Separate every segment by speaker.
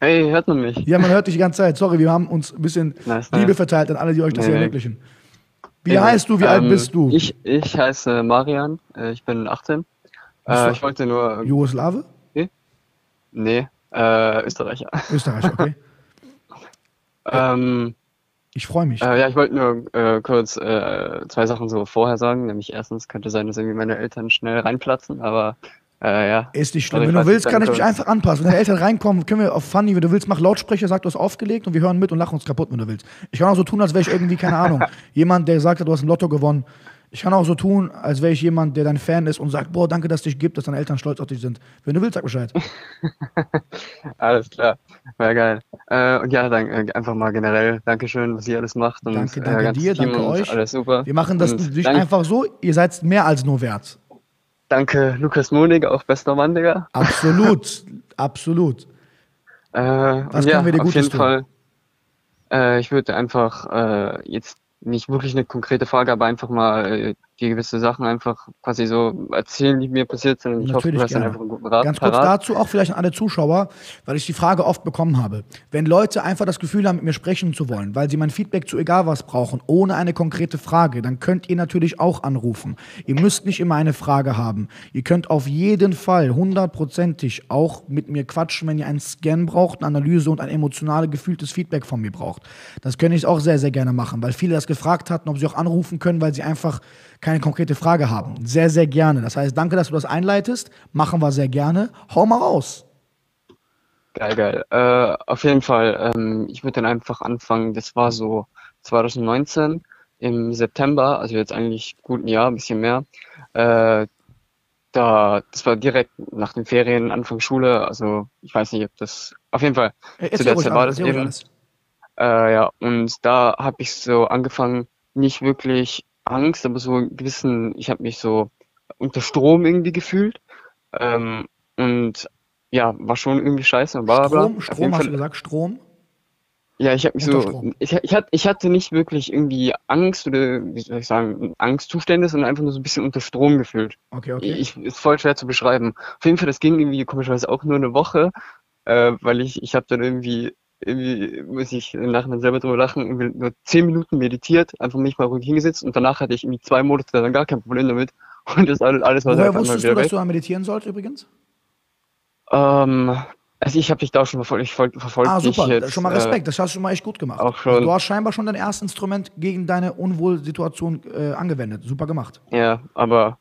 Speaker 1: Hey, hört man mich?
Speaker 2: Ja, man hört dich die ganze Zeit. Sorry, wir haben uns ein bisschen
Speaker 1: Nice,
Speaker 2: Liebe
Speaker 1: nice.
Speaker 2: verteilt an alle, die euch das
Speaker 1: Nee,
Speaker 2: hier
Speaker 1: nee.
Speaker 2: ermöglichen. Wie
Speaker 1: Ja,
Speaker 2: heißt du? Wie alt
Speaker 1: ähm,
Speaker 2: bist du?
Speaker 1: Ich, ich heiße Marian, äh, ich bin 18.
Speaker 2: Bist du
Speaker 1: Äh, ich wollte nur,
Speaker 2: Jugoslawe?
Speaker 1: nee, äh, Österreicher.
Speaker 2: Österreich, okay.
Speaker 1: Ähm,
Speaker 2: Ich freue mich.
Speaker 1: äh, ja, ich wollte nur äh, kurz äh, zwei Sachen so vorher sagen. Nämlich erstens könnte sein, dass irgendwie meine Eltern schnell reinplatzen, aber äh, ja.
Speaker 2: Ist nicht schlimm.
Speaker 1: Also
Speaker 2: Wenn du willst, kann ich mich einfach anpassen. Wenn deine Eltern reinkommen, können wir auf Funny, wenn du willst, mach Lautsprecher, sag, du hast aufgelegt und wir hören mit und lachen uns kaputt, wenn du willst. Ich kann auch so tun, als wäre ich irgendwie, keine Ahnung, jemand, der sagt, du hast ein Lotto gewonnen. Ich kann auch so tun, als wäre ich jemand, der dein Fan ist und sagt, boah, danke, dass es dich gibt, dass deine Eltern stolz auf dich sind. Wenn du willst, sag Bescheid.
Speaker 1: Alles klar, wäre geil. Äh, und ja, dann äh, einfach mal generell Dankeschön, was ihr alles macht und
Speaker 2: Danke,
Speaker 1: äh,
Speaker 2: danke
Speaker 1: ganzes
Speaker 2: dir, danke euch.
Speaker 1: alles super.
Speaker 2: Wir machen das
Speaker 1: Und
Speaker 2: nicht
Speaker 1: danke,
Speaker 2: einfach so, ihr seid mehr als nur wert.
Speaker 1: Danke Lukas Monig, auch bester Mann, Digga.
Speaker 2: Absolut, absolut.
Speaker 1: Äh,
Speaker 2: Was
Speaker 1: ja,
Speaker 2: können wir dir
Speaker 1: auf
Speaker 2: Gutes
Speaker 1: jeden
Speaker 2: tun?
Speaker 1: Fall. Äh, ich würde einfach äh, jetzt nicht wirklich eine konkrete Frage, aber einfach mal die gewisse Sachen einfach quasi so erzählen, die mir passiert sind. Und ich hoffe,
Speaker 2: Natürlich
Speaker 1: du hast dann
Speaker 2: gerne.
Speaker 1: einfach einen guten Rat
Speaker 2: Ganz kurz
Speaker 1: parat.
Speaker 2: dazu auch vielleicht an alle Zuschauer, weil ich die Frage oft bekommen habe. Wenn Leute einfach das Gefühl haben, mit mir sprechen zu wollen, weil sie mein Feedback zu egal was brauchen, ohne eine konkrete Frage, dann könnt ihr natürlich auch anrufen. Ihr müsst nicht immer eine Frage haben. Ihr könnt auf jeden Fall hundertprozentig auch mit mir quatschen, wenn ihr einen Scan braucht, eine Analyse und ein emotional gefühltes Feedback von mir braucht. Das könnte ich auch sehr, sehr gerne machen, weil viele das gefragt hatten, ob sie auch anrufen können, weil sie einfach keine konkrete Frage haben. Sehr, sehr gerne. Das heißt, danke, dass du das einleitest. Machen wir sehr gerne. Hau mal raus.
Speaker 1: Geil, geil. Äh, auf jeden Fall, ähm, ich würde dann einfach anfangen, das war so 2019 im September, also jetzt eigentlich gut ein Jahr, ein bisschen mehr. Äh, da, das war direkt nach den Ferien, Anfang Schule, also ich weiß nicht, ob das, auf jeden Fall,
Speaker 2: Äh,
Speaker 1: zu der Zeit war das eben. Äh, ja, und da habe ich so angefangen, nicht wirklich Angst, aber so einen gewissen, ich habe mich so unter Strom irgendwie gefühlt. Ähm, und ja, war schon irgendwie scheiße bla bla.
Speaker 2: Strom, Strom hast du
Speaker 1: Fall,
Speaker 2: gesagt, Strom.
Speaker 1: ja, ich habe mich
Speaker 2: Unter
Speaker 1: so, ich, ich, hatte, ich hatte nicht wirklich irgendwie Angst oder, wie soll ich sagen, Angstzustände, sondern einfach nur so ein bisschen unter Strom gefühlt.
Speaker 2: Okay, okay.
Speaker 1: Ich, ist voll schwer zu beschreiben. Auf jeden Fall, das ging irgendwie komischerweise auch nur eine Woche, äh, weil ich, ich habe dann irgendwie, irgendwie muss ich im Nachhinein selber drüber lachen, irgendwie nur zehn Minuten meditiert, einfach mich mal ruhig hingesetzt und danach hatte ich irgendwie zwei Monate dann gar kein Problem damit und das alles, alles war
Speaker 2: Woher
Speaker 1: einmal
Speaker 2: wusstest du,
Speaker 1: wieder
Speaker 2: dass
Speaker 1: weg.
Speaker 2: du meditieren sollst übrigens?
Speaker 1: Ähm, also ich habe dich da auch schon verfolgt, ich folg, verfolge
Speaker 2: Ah,
Speaker 1: dich
Speaker 2: super.
Speaker 1: jetzt
Speaker 2: schon mal
Speaker 1: äh,
Speaker 2: Respekt. Das hast du schon mal echt gut gemacht.
Speaker 1: auch
Speaker 2: Also
Speaker 1: schon,
Speaker 2: du hast scheinbar schon dein erstes Instrument gegen deine Unwohlsituation äh, angewendet. Super gemacht.
Speaker 1: ja, aber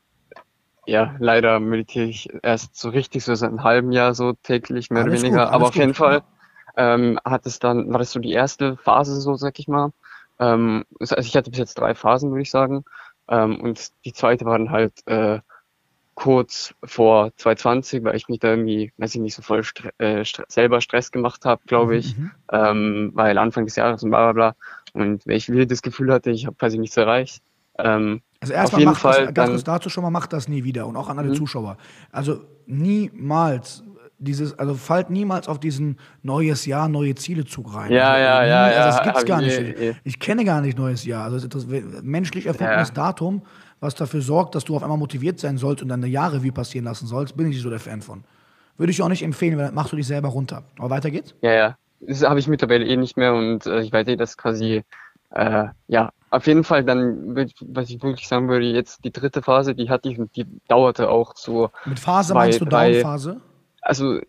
Speaker 1: ja, leider meditiere ich erst so richtig so seit einem halben Jahr so täglich, mehr oder
Speaker 2: Alles gut,
Speaker 1: weniger. Aber auf jeden
Speaker 2: gut.
Speaker 1: Fall ähm, hat es dann, war das so die erste Phase, so sag ich mal. Ähm, also ich hatte bis jetzt drei Phasen, würde ich sagen. Ähm, und die zweite war dann halt äh, kurz vor 2020, weil ich mich da irgendwie, weiß ich nicht, so voll stre äh, stre selber Stress gemacht habe, glaube ich.
Speaker 2: Mhm.
Speaker 1: Ähm, weil Anfang des Jahres und bla bla bla. Und wenn ich wieder das Gefühl hatte, ich habe quasi nichts erreicht. Ähm,
Speaker 2: Also erstmal macht das,
Speaker 1: Fall
Speaker 2: ganz
Speaker 1: dann,
Speaker 2: kurz dazu schon mal, macht das nie wieder und auch an alle
Speaker 1: Mhm.
Speaker 2: Zuschauer. Also niemals dieses, also fallt niemals auf diesen neues Jahr, neue Ziele Zug rein.
Speaker 1: ja,
Speaker 2: Also,
Speaker 1: ja, ja,
Speaker 2: also das
Speaker 1: ja,
Speaker 2: gibt's gar
Speaker 1: ich
Speaker 2: nicht.
Speaker 1: eh, eh.
Speaker 2: Ich kenne gar nicht neues Jahr. Also das das menschlich erfundenes
Speaker 1: Ja,
Speaker 2: Datum, was dafür sorgt, dass du auf einmal motiviert sein sollst und deine Jahre wie passieren lassen sollst, bin ich nicht so der Fan von. Würde ich auch nicht empfehlen, weil dann machst du dich selber runter. Aber weiter geht's.
Speaker 1: ja, ja. Das habe ich mittlerweile eh nicht mehr und äh, ich weiß eh, dass quasi, äh, ja, auf jeden Fall dann, was ich wirklich sagen würde, jetzt die dritte Phase, die hatte ich und die dauerte auch so
Speaker 2: Mit Phase
Speaker 1: zwei,
Speaker 2: meinst du
Speaker 1: drei,
Speaker 2: Downphase?
Speaker 1: Also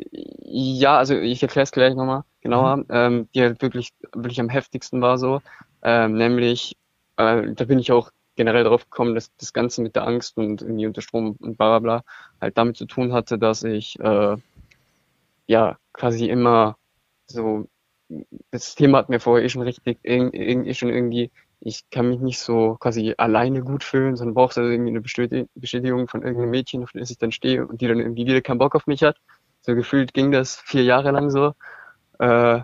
Speaker 1: ja, also ich erkläre es gleich nochmal genauer,
Speaker 2: Mhm.
Speaker 1: ähm, die halt wirklich, wirklich am heftigsten war so, ähm, nämlich, äh, da bin ich auch generell drauf gekommen, dass das Ganze mit der Angst und irgendwie unter Strom und bla bla bla halt damit zu tun hatte, dass ich äh, ja quasi immer so, das Thema hat mir vorher eh schon richtig, eh schon irgendwie, ich kann mich nicht so quasi alleine gut fühlen, sondern brauche also irgendwie eine Bestäti- Bestätigung von irgendeinem Mädchen, auf das ich dann stehe und die dann irgendwie wieder keinen Bock auf mich hat. So gefühlt ging das vier Jahre lang so. Äh,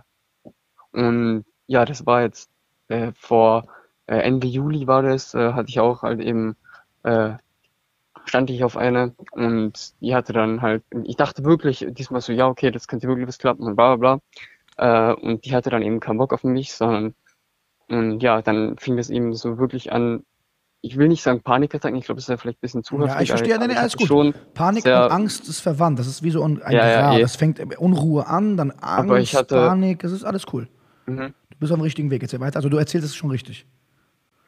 Speaker 1: und ja, das war jetzt äh, vor äh, Ende Juli war das, äh, hatte ich auch halt eben, äh, stand ich auf eine und die hatte dann halt, ich dachte wirklich diesmal so, ja, okay, das könnte wirklich was klappen und bla bla bla. Äh, und die hatte dann eben keinen Bock auf mich, sondern und ja, dann fing das eben so wirklich an, ich will nicht sagen Panikattacken, ich glaube, das ist ja vielleicht ein bisschen zu
Speaker 2: Ja, ich verstehe, nee,
Speaker 1: ich
Speaker 2: alles gut.
Speaker 1: schon
Speaker 2: Panik und Angst ist verwandt. Das ist wie so ein, ein
Speaker 1: Ja, ja,
Speaker 2: Grad.
Speaker 1: eh.
Speaker 2: Das fängt Unruhe an, dann Angst,
Speaker 1: hatte-
Speaker 2: Panik, das ist alles cool.
Speaker 1: Mhm.
Speaker 2: Du bist auf dem richtigen Weg. Jetzt weiter. Also du erzählst es schon richtig.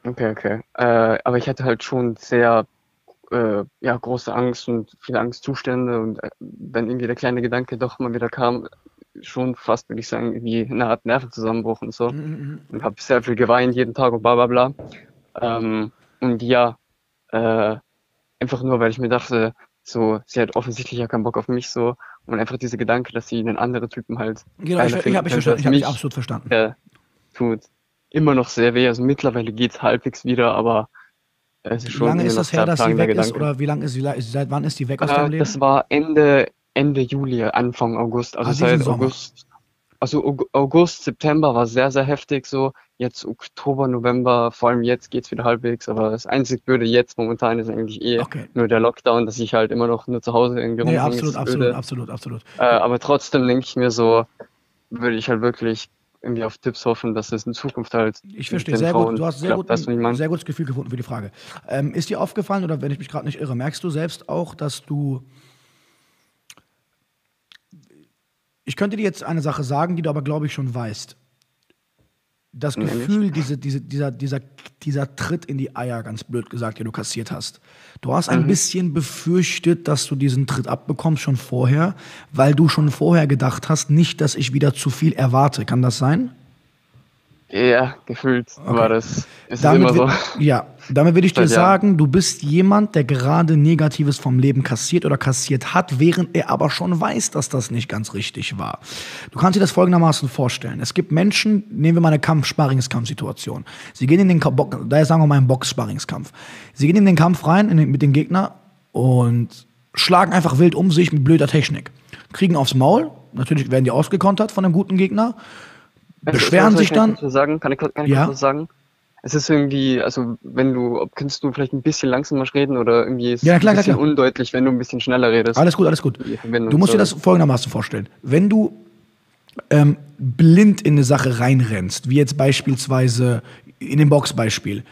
Speaker 1: Okay, okay. Äh, aber ich hatte halt schon sehr äh, ja, große Angst und viele Angstzustände und äh, wenn irgendwie der kleine Gedanke doch mal wieder kam, schon fast, würde ich sagen, wie eine Art Nervenzusammenbruch und so.
Speaker 2: Mhm,
Speaker 1: Und habe sehr viel geweint jeden Tag und bla bla bla. Ähm, und ja, äh, einfach nur, weil ich mir dachte, so, sie hat offensichtlich ja keinen Bock auf mich so und einfach dieser Gedanke, dass sie einen anderen Typen halt
Speaker 2: Genau, ich, ich habe ich
Speaker 1: könnte
Speaker 2: verstanden. Ich
Speaker 1: mich,
Speaker 2: absolut verstanden.
Speaker 1: äh, tut immer noch sehr weh. Also mittlerweile geht's halbwegs wieder, aber es ist
Speaker 2: Wie
Speaker 1: schon
Speaker 2: lange
Speaker 1: immer
Speaker 2: ist das her, dass sie weg ist?
Speaker 1: Gedanke.
Speaker 2: Oder wie lange ist sie, seit wann ist die weg aus deinem
Speaker 1: Äh,
Speaker 2: Leben?
Speaker 1: das war Ende, Ende Juli, Anfang August. Also
Speaker 2: Ah,
Speaker 1: seit. August, also Aug- August, September war sehr, sehr heftig so. Jetzt Oktober, November, vor allem jetzt geht's wieder halbwegs. Aber das einzig Blöde jetzt momentan ist eigentlich eh
Speaker 2: Okay.
Speaker 1: nur der Lockdown, dass ich halt immer noch nur zu Hause irgendwie
Speaker 2: Nee, absolut, absolut, absolut, absolut.
Speaker 1: Äh, aber trotzdem denke ich mir so, würde ich halt wirklich irgendwie auf Tipps hoffen, dass es in Zukunft halt
Speaker 2: Ich verstehe, sehr
Speaker 1: Frauen
Speaker 2: gut. Du hast sehr,
Speaker 1: klappt.
Speaker 2: gut, ein sehr gutes Gefühl gefunden für die Frage. Ähm, ist dir aufgefallen, oder wenn ich mich gerade nicht irre, merkst du selbst auch, dass du. Ich könnte dir jetzt eine Sache sagen, die du aber, glaube ich, schon weißt. Das? Gefühl, diese, diese, dieser, dieser, dieser Tritt in die Eier, ganz blöd gesagt, den du kassiert hast. Du hast ein bisschen befürchtet, dass du diesen Tritt abbekommst schon vorher, weil du schon vorher gedacht hast, nicht, dass ich wieder zu viel erwarte. Kann das sein?
Speaker 1: Ja, gefühlt war das. Ist
Speaker 2: Damit
Speaker 1: immer so.
Speaker 2: ja, damit will ich dir sagen, du bist jemand, der gerade Negatives vom Leben kassiert oder kassiert hat, während er aber schon weiß, dass das nicht ganz richtig war. Du kannst dir das folgendermaßen vorstellen. Es gibt Menschen, nehmen wir mal eine Kampf-Sparringskampf-Situation. Sie gehen in den, Ka- Bo- da sagen wir mal ein Box-Sparringskampf. Sie gehen in den Kampf rein in den, mit dem Gegner und schlagen einfach wild um sich mit blöder Technik. Kriegen aufs Maul, natürlich werden die ausgekontert von einem guten Gegner, beschweren
Speaker 1: ich
Speaker 2: sich dann.
Speaker 1: kurz was sagen? Kann ich, kann ich
Speaker 2: Ja.
Speaker 1: kurz was sagen? Es ist irgendwie, also wenn du, ob- kannst du vielleicht ein bisschen langsamer reden oder irgendwie ist
Speaker 2: Ja, klar,
Speaker 1: ein
Speaker 2: klar,
Speaker 1: bisschen
Speaker 2: klar.
Speaker 1: undeutlich, wenn du ein bisschen schneller redest.
Speaker 2: Alles gut, alles gut. Du musst dir das folgendermaßen vorstellen. Wenn du ähm, blind in eine Sache reinrennst, wie jetzt beispielsweise in dem Boxbeispiel,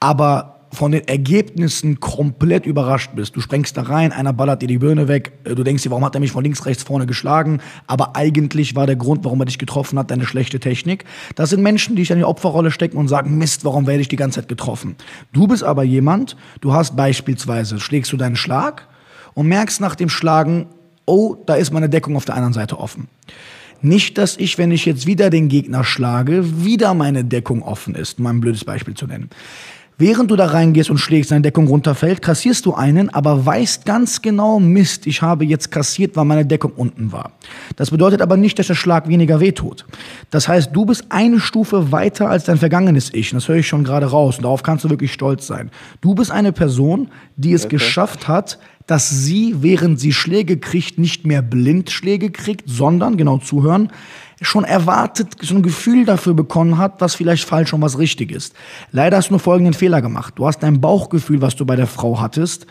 Speaker 2: aber von den Ergebnissen komplett überrascht bist. Du sprengst da rein, einer ballert dir die Birne weg, äh, du denkst dir, warum hat er mich von links, rechts, vorne geschlagen, aber eigentlich war der Grund, warum er dich getroffen hat, deine schlechte Technik. Das sind Menschen, die sich in die Opferrolle stecken und sagen, Mist, warum werde ich die ganze Zeit getroffen? Du bist aber jemand, du hast beispielsweise, schlägst du deinen Schlag und merkst nach dem Schlagen, oh, da ist meine Deckung auf der anderen Seite offen. Nicht, dass ich, wenn ich jetzt wieder den Gegner schlage, wieder meine Deckung offen ist, um ein blödes Beispiel zu nennen. Während du da reingehst und schlägst, deine Deckung runterfällt, kassierst du einen, aber weißt ganz genau, Mist, ich habe jetzt kassiert, weil meine Deckung unten war. Das bedeutet aber nicht, dass der Schlag weniger wehtut. Das heißt, du bist eine Stufe weiter als dein vergangenes Ich. Und das höre ich schon gerade raus. Und darauf kannst du wirklich stolz sein. Du bist eine Person, die es geschafft hat, dass sie, während sie Schläge kriegt, nicht mehr blind Schläge kriegt, sondern, genau zuhören, schon erwartet, so ein Gefühl dafür bekommen hat, was vielleicht falsch und was richtig ist. Leider hast du nur folgenden Fehler gemacht. Du hast dein Bauchgefühl, was du bei der Frau hattest,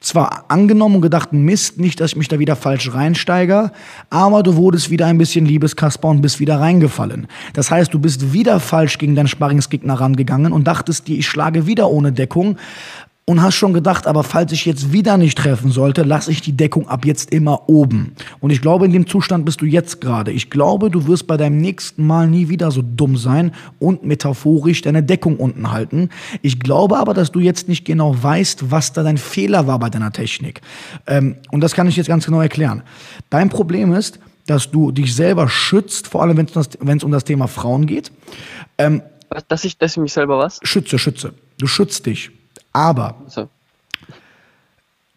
Speaker 2: zwar angenommen und gedacht, Mist, nicht, dass ich mich da wieder falsch reinsteige, aber du wurdest wieder ein bisschen Liebeskasper und bist wieder reingefallen. Das heißt, du bist wieder falsch gegen deinen Sparringsgegner rangegangen und dachtest dir, ich schlage wieder ohne Deckung und hast schon gedacht, aber falls ich jetzt wieder nicht treffen sollte, lasse ich die Deckung ab jetzt immer oben. Und ich glaube, in dem Zustand bist du jetzt gerade. Ich glaube, du wirst bei deinem nächsten Mal nie wieder so dumm sein und metaphorisch deine Deckung unten halten. Ich glaube aber, dass du jetzt nicht genau weißt, was da dein Fehler war bei deiner Technik. Ähm, und das kann ich jetzt ganz genau erklären. Dein Problem ist, dass du dich selber schützt, vor allem wenn es um das- Thema Frauen geht. Ähm,
Speaker 1: Dass ich, dass ich mich selber was?
Speaker 2: schütze, schütze. Du schützt dich. Aber
Speaker 1: Also,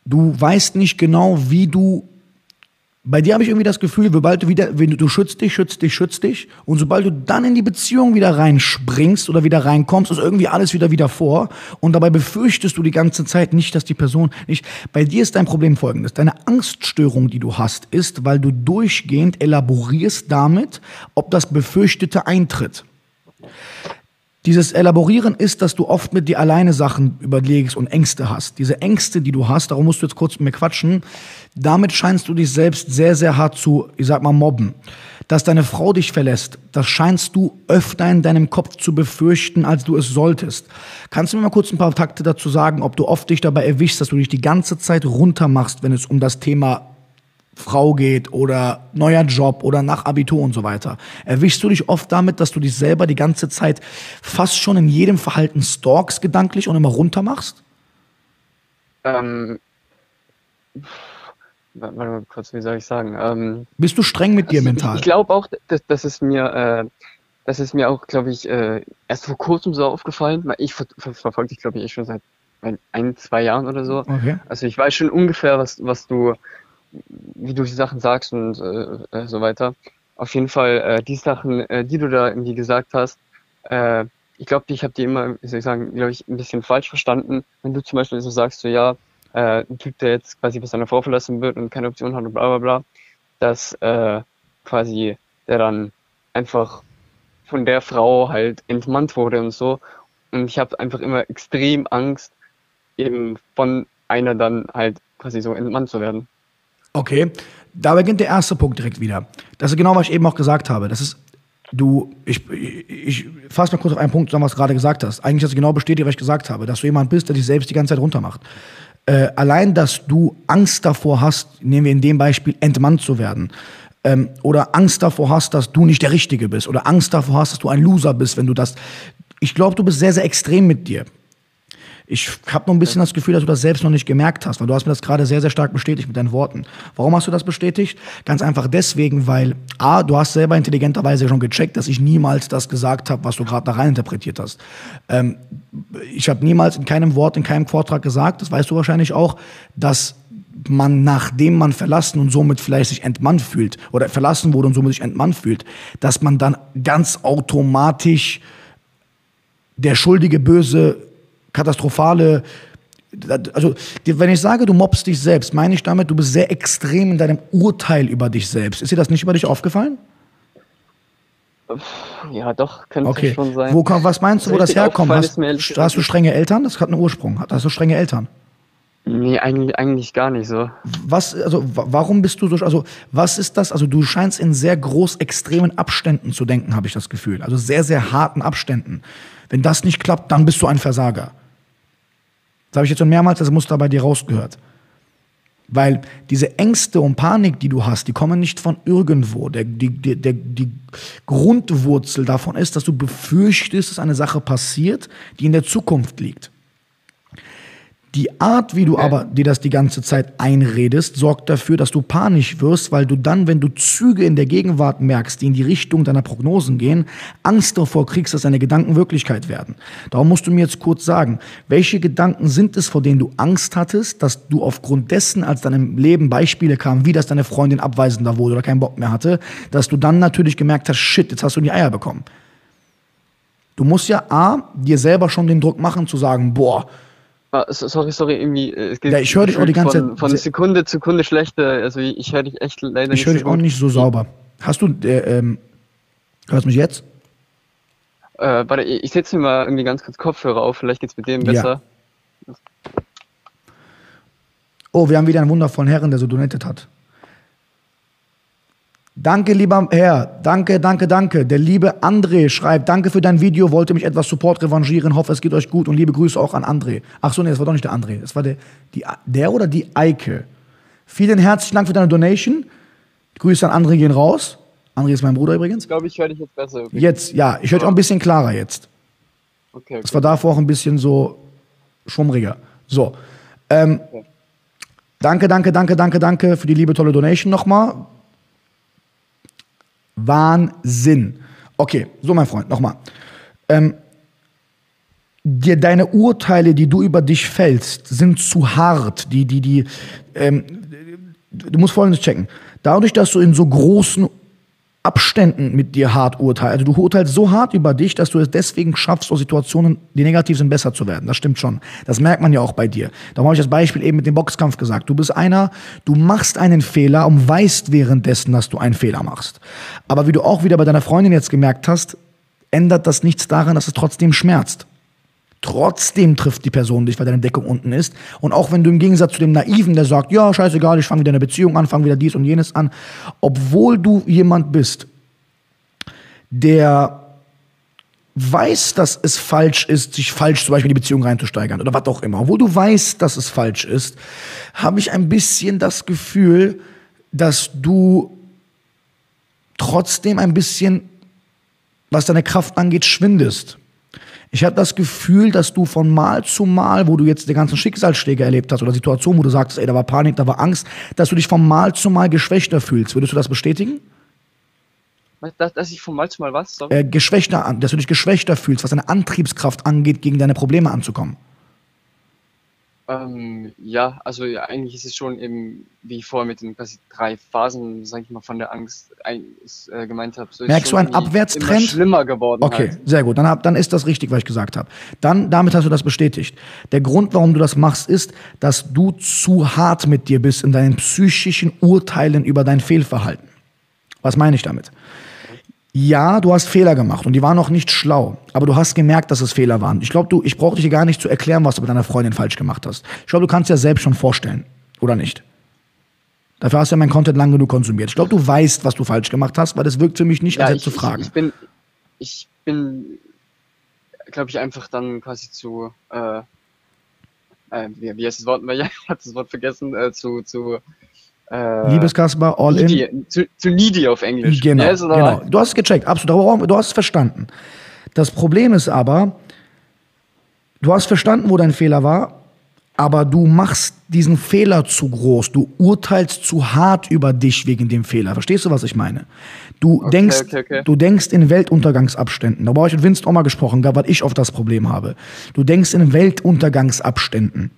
Speaker 2: du weißt nicht genau, wie du. Bei dir habe ich irgendwie das Gefühl, sobald du wieder, wenn du, du schützt dich, schützt dich, schützt dich, und sobald du dann in die Beziehung wieder reinspringst oder wieder reinkommst, ist irgendwie alles wieder wieder vor. Und dabei befürchtest du die ganze Zeit nicht, dass die Person nicht. Bei dir ist dein Problem folgendes: Deine Angststörung, die du hast, ist, weil du durchgehend elaborierst damit, ob das Befürchtete eintritt. Dieses Elaborieren ist, dass du oft mit dir alleine Sachen überlegst und Ängste hast. Diese Ängste, die du hast, darum musst du jetzt kurz mit mir quatschen, damit scheinst du dich selbst sehr, sehr hart zu, ich sag mal, mobben. dass deine Frau dich verlässt, das scheinst du öfter in deinem Kopf zu befürchten, als du es solltest. Kannst du mir mal kurz ein paar Takte dazu sagen, ob du oft dich dabei erwischst, dass du dich die ganze Zeit runtermachst, wenn es um das Thema Frau geht oder neuer Job oder nach Abitur und so weiter. Erwischst du dich oft damit, dass du dich selber die ganze Zeit fast schon in jedem Verhalten stalks gedanklich und immer runter machst?
Speaker 1: Ähm, warte mal kurz, wie soll ich sagen? Ähm,
Speaker 2: Bist du streng mit dir
Speaker 1: also
Speaker 2: mental?
Speaker 1: Ich, ich glaube auch, dass, dass es mir, äh, das ist mir auch, glaube ich, äh, erst vor kurzem so aufgefallen. Ich ver ver verfolge dich, glaube ich, eh schon seit ein, ein, zwei Jahren oder so.
Speaker 2: Okay.
Speaker 1: Also ich weiß schon ungefähr, was, was du, wie du die Sachen sagst und äh, äh, so weiter. Auf jeden Fall, äh, die Sachen, äh, die du da irgendwie gesagt hast, äh, ich glaube, ich habe die immer, wie soll ich sagen, glaube ich, ein bisschen falsch verstanden. Wenn du zum Beispiel so sagst, so ja, äh, ein Typ, der jetzt quasi bis seiner Frau verlassen wird und keine Option hat und bla bla bla, dass äh, quasi der dann einfach von der Frau halt entmannt wurde und so. Und ich habe einfach immer extrem Angst, eben von einer dann halt quasi so entmannt zu werden.
Speaker 2: Okay, da beginnt der erste Punkt direkt wieder. Das ist genau, was ich eben auch gesagt habe. Das ist, du, ich, ich, ich fasse mal kurz auf einen Punkt zusammen, was du gerade gesagt hast. Eigentlich hast du genau bestätigt, was ich gesagt habe, dass du jemand bist, der dich selbst die ganze Zeit runtermacht. Äh, allein, dass du Angst davor hast, nehmen wir in dem Beispiel, entmannt zu werden. Ähm, oder Angst davor hast, dass du nicht der Richtige bist. Oder Angst davor hast, dass du ein Loser bist, wenn du das. Ich glaube, du bist sehr, sehr extrem mit dir. Ich habe noch ein bisschen das Gefühl, dass du das selbst noch nicht gemerkt hast, weil du hast mir das gerade sehr, sehr stark bestätigt mit deinen Worten. Warum hast du das bestätigt? Ganz einfach deswegen, weil A, du hast selber intelligenterweise schon gecheckt, dass ich niemals das gesagt habe, was du gerade da rein interpretiert hast. Ähm, ich habe niemals in keinem Wort, in keinem Vortrag gesagt, das weißt du wahrscheinlich auch, dass man, nachdem man verlassen und somit vielleicht sich entmannt fühlt oder verlassen wurde und somit sich entmannt fühlt, dass man dann ganz automatisch der schuldige, böse katastrophale, also wenn ich sage, du mobst dich selbst, meine ich damit, du bist sehr extrem in deinem Urteil über dich selbst. Ist dir das nicht über dich aufgefallen?
Speaker 1: Ja, doch, könnte
Speaker 2: okay.
Speaker 1: schon sein.
Speaker 2: Wo, was meinst du, wo das herkommt? Hast, hast du strenge Eltern? Das hat einen Ursprung. Hast du strenge Eltern?
Speaker 1: Nee, eigentlich, eigentlich gar nicht so.
Speaker 2: Was, also, warum bist du so, also, was ist das? Also, du scheinst in sehr groß extremen Abständen zu denken, habe ich das Gefühl. Also, sehr, sehr harten Abständen. Wenn das nicht klappt, dann bist du ein Versager. Das habe ich jetzt schon mehrmals das Muster bei dir rausgehört. Weil diese Ängste und Panik, die du hast, die kommen nicht von irgendwo. Der, die, der, die Grundwurzel davon ist, dass du befürchtest, dass eine Sache passiert, die in der Zukunft liegt. Die Art, wie du okay. aber dir das die ganze Zeit einredest, sorgt dafür, dass du panisch wirst, weil du dann, wenn du Züge in der Gegenwart merkst, die in die Richtung deiner Prognosen gehen, Angst davor kriegst, dass deine Gedanken Wirklichkeit werden. Darum musst du mir jetzt kurz sagen, welche Gedanken sind es, vor denen du Angst hattest, dass du aufgrund dessen, als deinem Leben Beispiele kamen, wie das deine Freundin abweisender wurde oder keinen Bock mehr hatte, dass du dann natürlich gemerkt hast, shit, jetzt hast du die Eier bekommen. Du musst ja A, dir selber schon den Druck machen zu sagen, boah,
Speaker 1: Ah, sorry, sorry, irgendwie.
Speaker 2: Äh, es geht ja, ich höre dich auch die ganze
Speaker 1: Zeit. Von, Sekunde zu Sekunde schlechter. Also ich höre dich echt leider
Speaker 2: ich nicht. Ich höre dich so auch nicht so sauber. Hast du, äh, ähm, hörst du mich jetzt?
Speaker 1: Äh, warte, ich setze mir mal irgendwie ganz kurz Kopfhörer auf, vielleicht geht's mit dem besser. Ja.
Speaker 2: Oh, wir haben wieder einen wundervollen Herren, der so donated hat. Danke, lieber Herr. Danke, danke, danke. Der liebe André schreibt, danke für dein Video, wollte mich etwas Support revanchieren, hoffe, es geht euch gut und liebe Grüße auch an André. Ach so, nee, das war doch nicht der André. Das war der, die, der oder die Eike. Vielen herzlichen Dank für deine Donation. Grüße an André gehen raus. André ist mein Bruder übrigens.
Speaker 1: Ich glaube, ich höre dich jetzt besser.
Speaker 2: Übrigens. Jetzt, ja, ich höre dich auch ein bisschen klarer jetzt. Okay, okay. Das war davor auch ein bisschen so schummriger. So. Ähm, okay. Danke, danke, danke, danke, danke für die liebe, tolle Donation nochmal. Wahnsinn. Okay, so mein Freund, nochmal. Ähm, dir deine Urteile, die du über dich fällst, sind zu hart. Die, die, die, ähm, du musst Folgendes checken. Dadurch, dass du in so großen Abständen mit dir hart urteilst. Also du urteilst so hart über dich, dass du es deswegen schaffst, aus Situationen, die negativ sind, besser zu werden. Das stimmt schon. Das merkt man ja auch bei dir. Darum habe ich das Beispiel eben mit dem Boxkampf gesagt. Du bist einer, du machst einen Fehler und weißt währenddessen, dass du einen Fehler machst. Aber wie du auch wieder bei deiner Freundin jetzt gemerkt hast, ändert das nichts daran, dass es trotzdem schmerzt. Trotzdem trifft die Person dich, weil deine Deckung unten ist. Und auch wenn du im Gegensatz zu dem Naiven, der sagt, ja, scheißegal, ich fange wieder eine Beziehung an, fange wieder dies und jenes an, obwohl du jemand bist, der weiß, dass es falsch ist, sich falsch zum Beispiel in die Beziehung reinzusteigern oder was auch immer, obwohl du weißt, dass es falsch ist, habe ich ein bisschen das Gefühl, dass du trotzdem ein bisschen, was deine Kraft angeht, schwindest. Ich habe das Gefühl, dass du von Mal zu Mal, wo du jetzt die ganzen Schicksalsschläge erlebt hast oder Situationen, wo du sagst, ey, da war Panik, da war Angst, dass du dich von Mal zu Mal geschwächter fühlst. Würdest du das bestätigen?
Speaker 1: Dass, dass ich von Mal zu Mal was?
Speaker 2: Sorry. Äh, geschwächter dass du dich geschwächter fühlst, was deine Antriebskraft angeht, gegen deine Probleme anzukommen.
Speaker 1: Ähm, ja, also ja, eigentlich ist es schon eben, wie ich vorher mit den quasi drei Phasen, sag ich mal, von der Angst äh, gemeint habe. So
Speaker 2: Merkst du einen Abwärtstrend?
Speaker 1: schlimmer geworden.
Speaker 2: Okay, halt. sehr gut. Dann, hab, dann ist das richtig, was ich gesagt habe. Dann, damit hast du das bestätigt. Der Grund, warum du das machst, ist, dass du zu hart mit dir bist in deinen psychischen Urteilen über dein Fehlverhalten. Was meine ich damit? Ja, du hast Fehler gemacht und die waren noch nicht schlau, aber du hast gemerkt, dass es Fehler waren. Ich glaube, du, ich brauche dir gar nicht zu erklären, was du mit deiner Freundin falsch gemacht hast. Ich glaube, du kannst ja selbst schon vorstellen, oder nicht? Dafür hast du ja mein Content lang genug konsumiert. Ich glaube, du weißt, was du falsch gemacht hast, weil das wirkt für mich nicht, ja, als hätte zu fragen.
Speaker 1: Ich bin, ich bin, glaube ich, einfach dann quasi zu, äh, äh, wie, wie heißt das Wort? Ich habe das Wort vergessen, äh, zu, zu,
Speaker 2: äh, Liebeskasper, all
Speaker 1: needy, in. Zu, zu needy auf Englisch.
Speaker 2: Genau, yes, genau. Du hast es gecheckt, absolut. Du hast es verstanden. Das Problem ist aber, du hast verstanden, wo dein Fehler war, aber du machst diesen Fehler zu groß. Du urteilst zu hart über dich wegen dem Fehler. Verstehst du, was ich meine? Du okay, denkst, okay, okay. du denkst in Weltuntergangsabständen. Da habe ich mit Vince auch mal gesprochen, weil ich oft das Problem habe. Du denkst in Weltuntergangsabständen.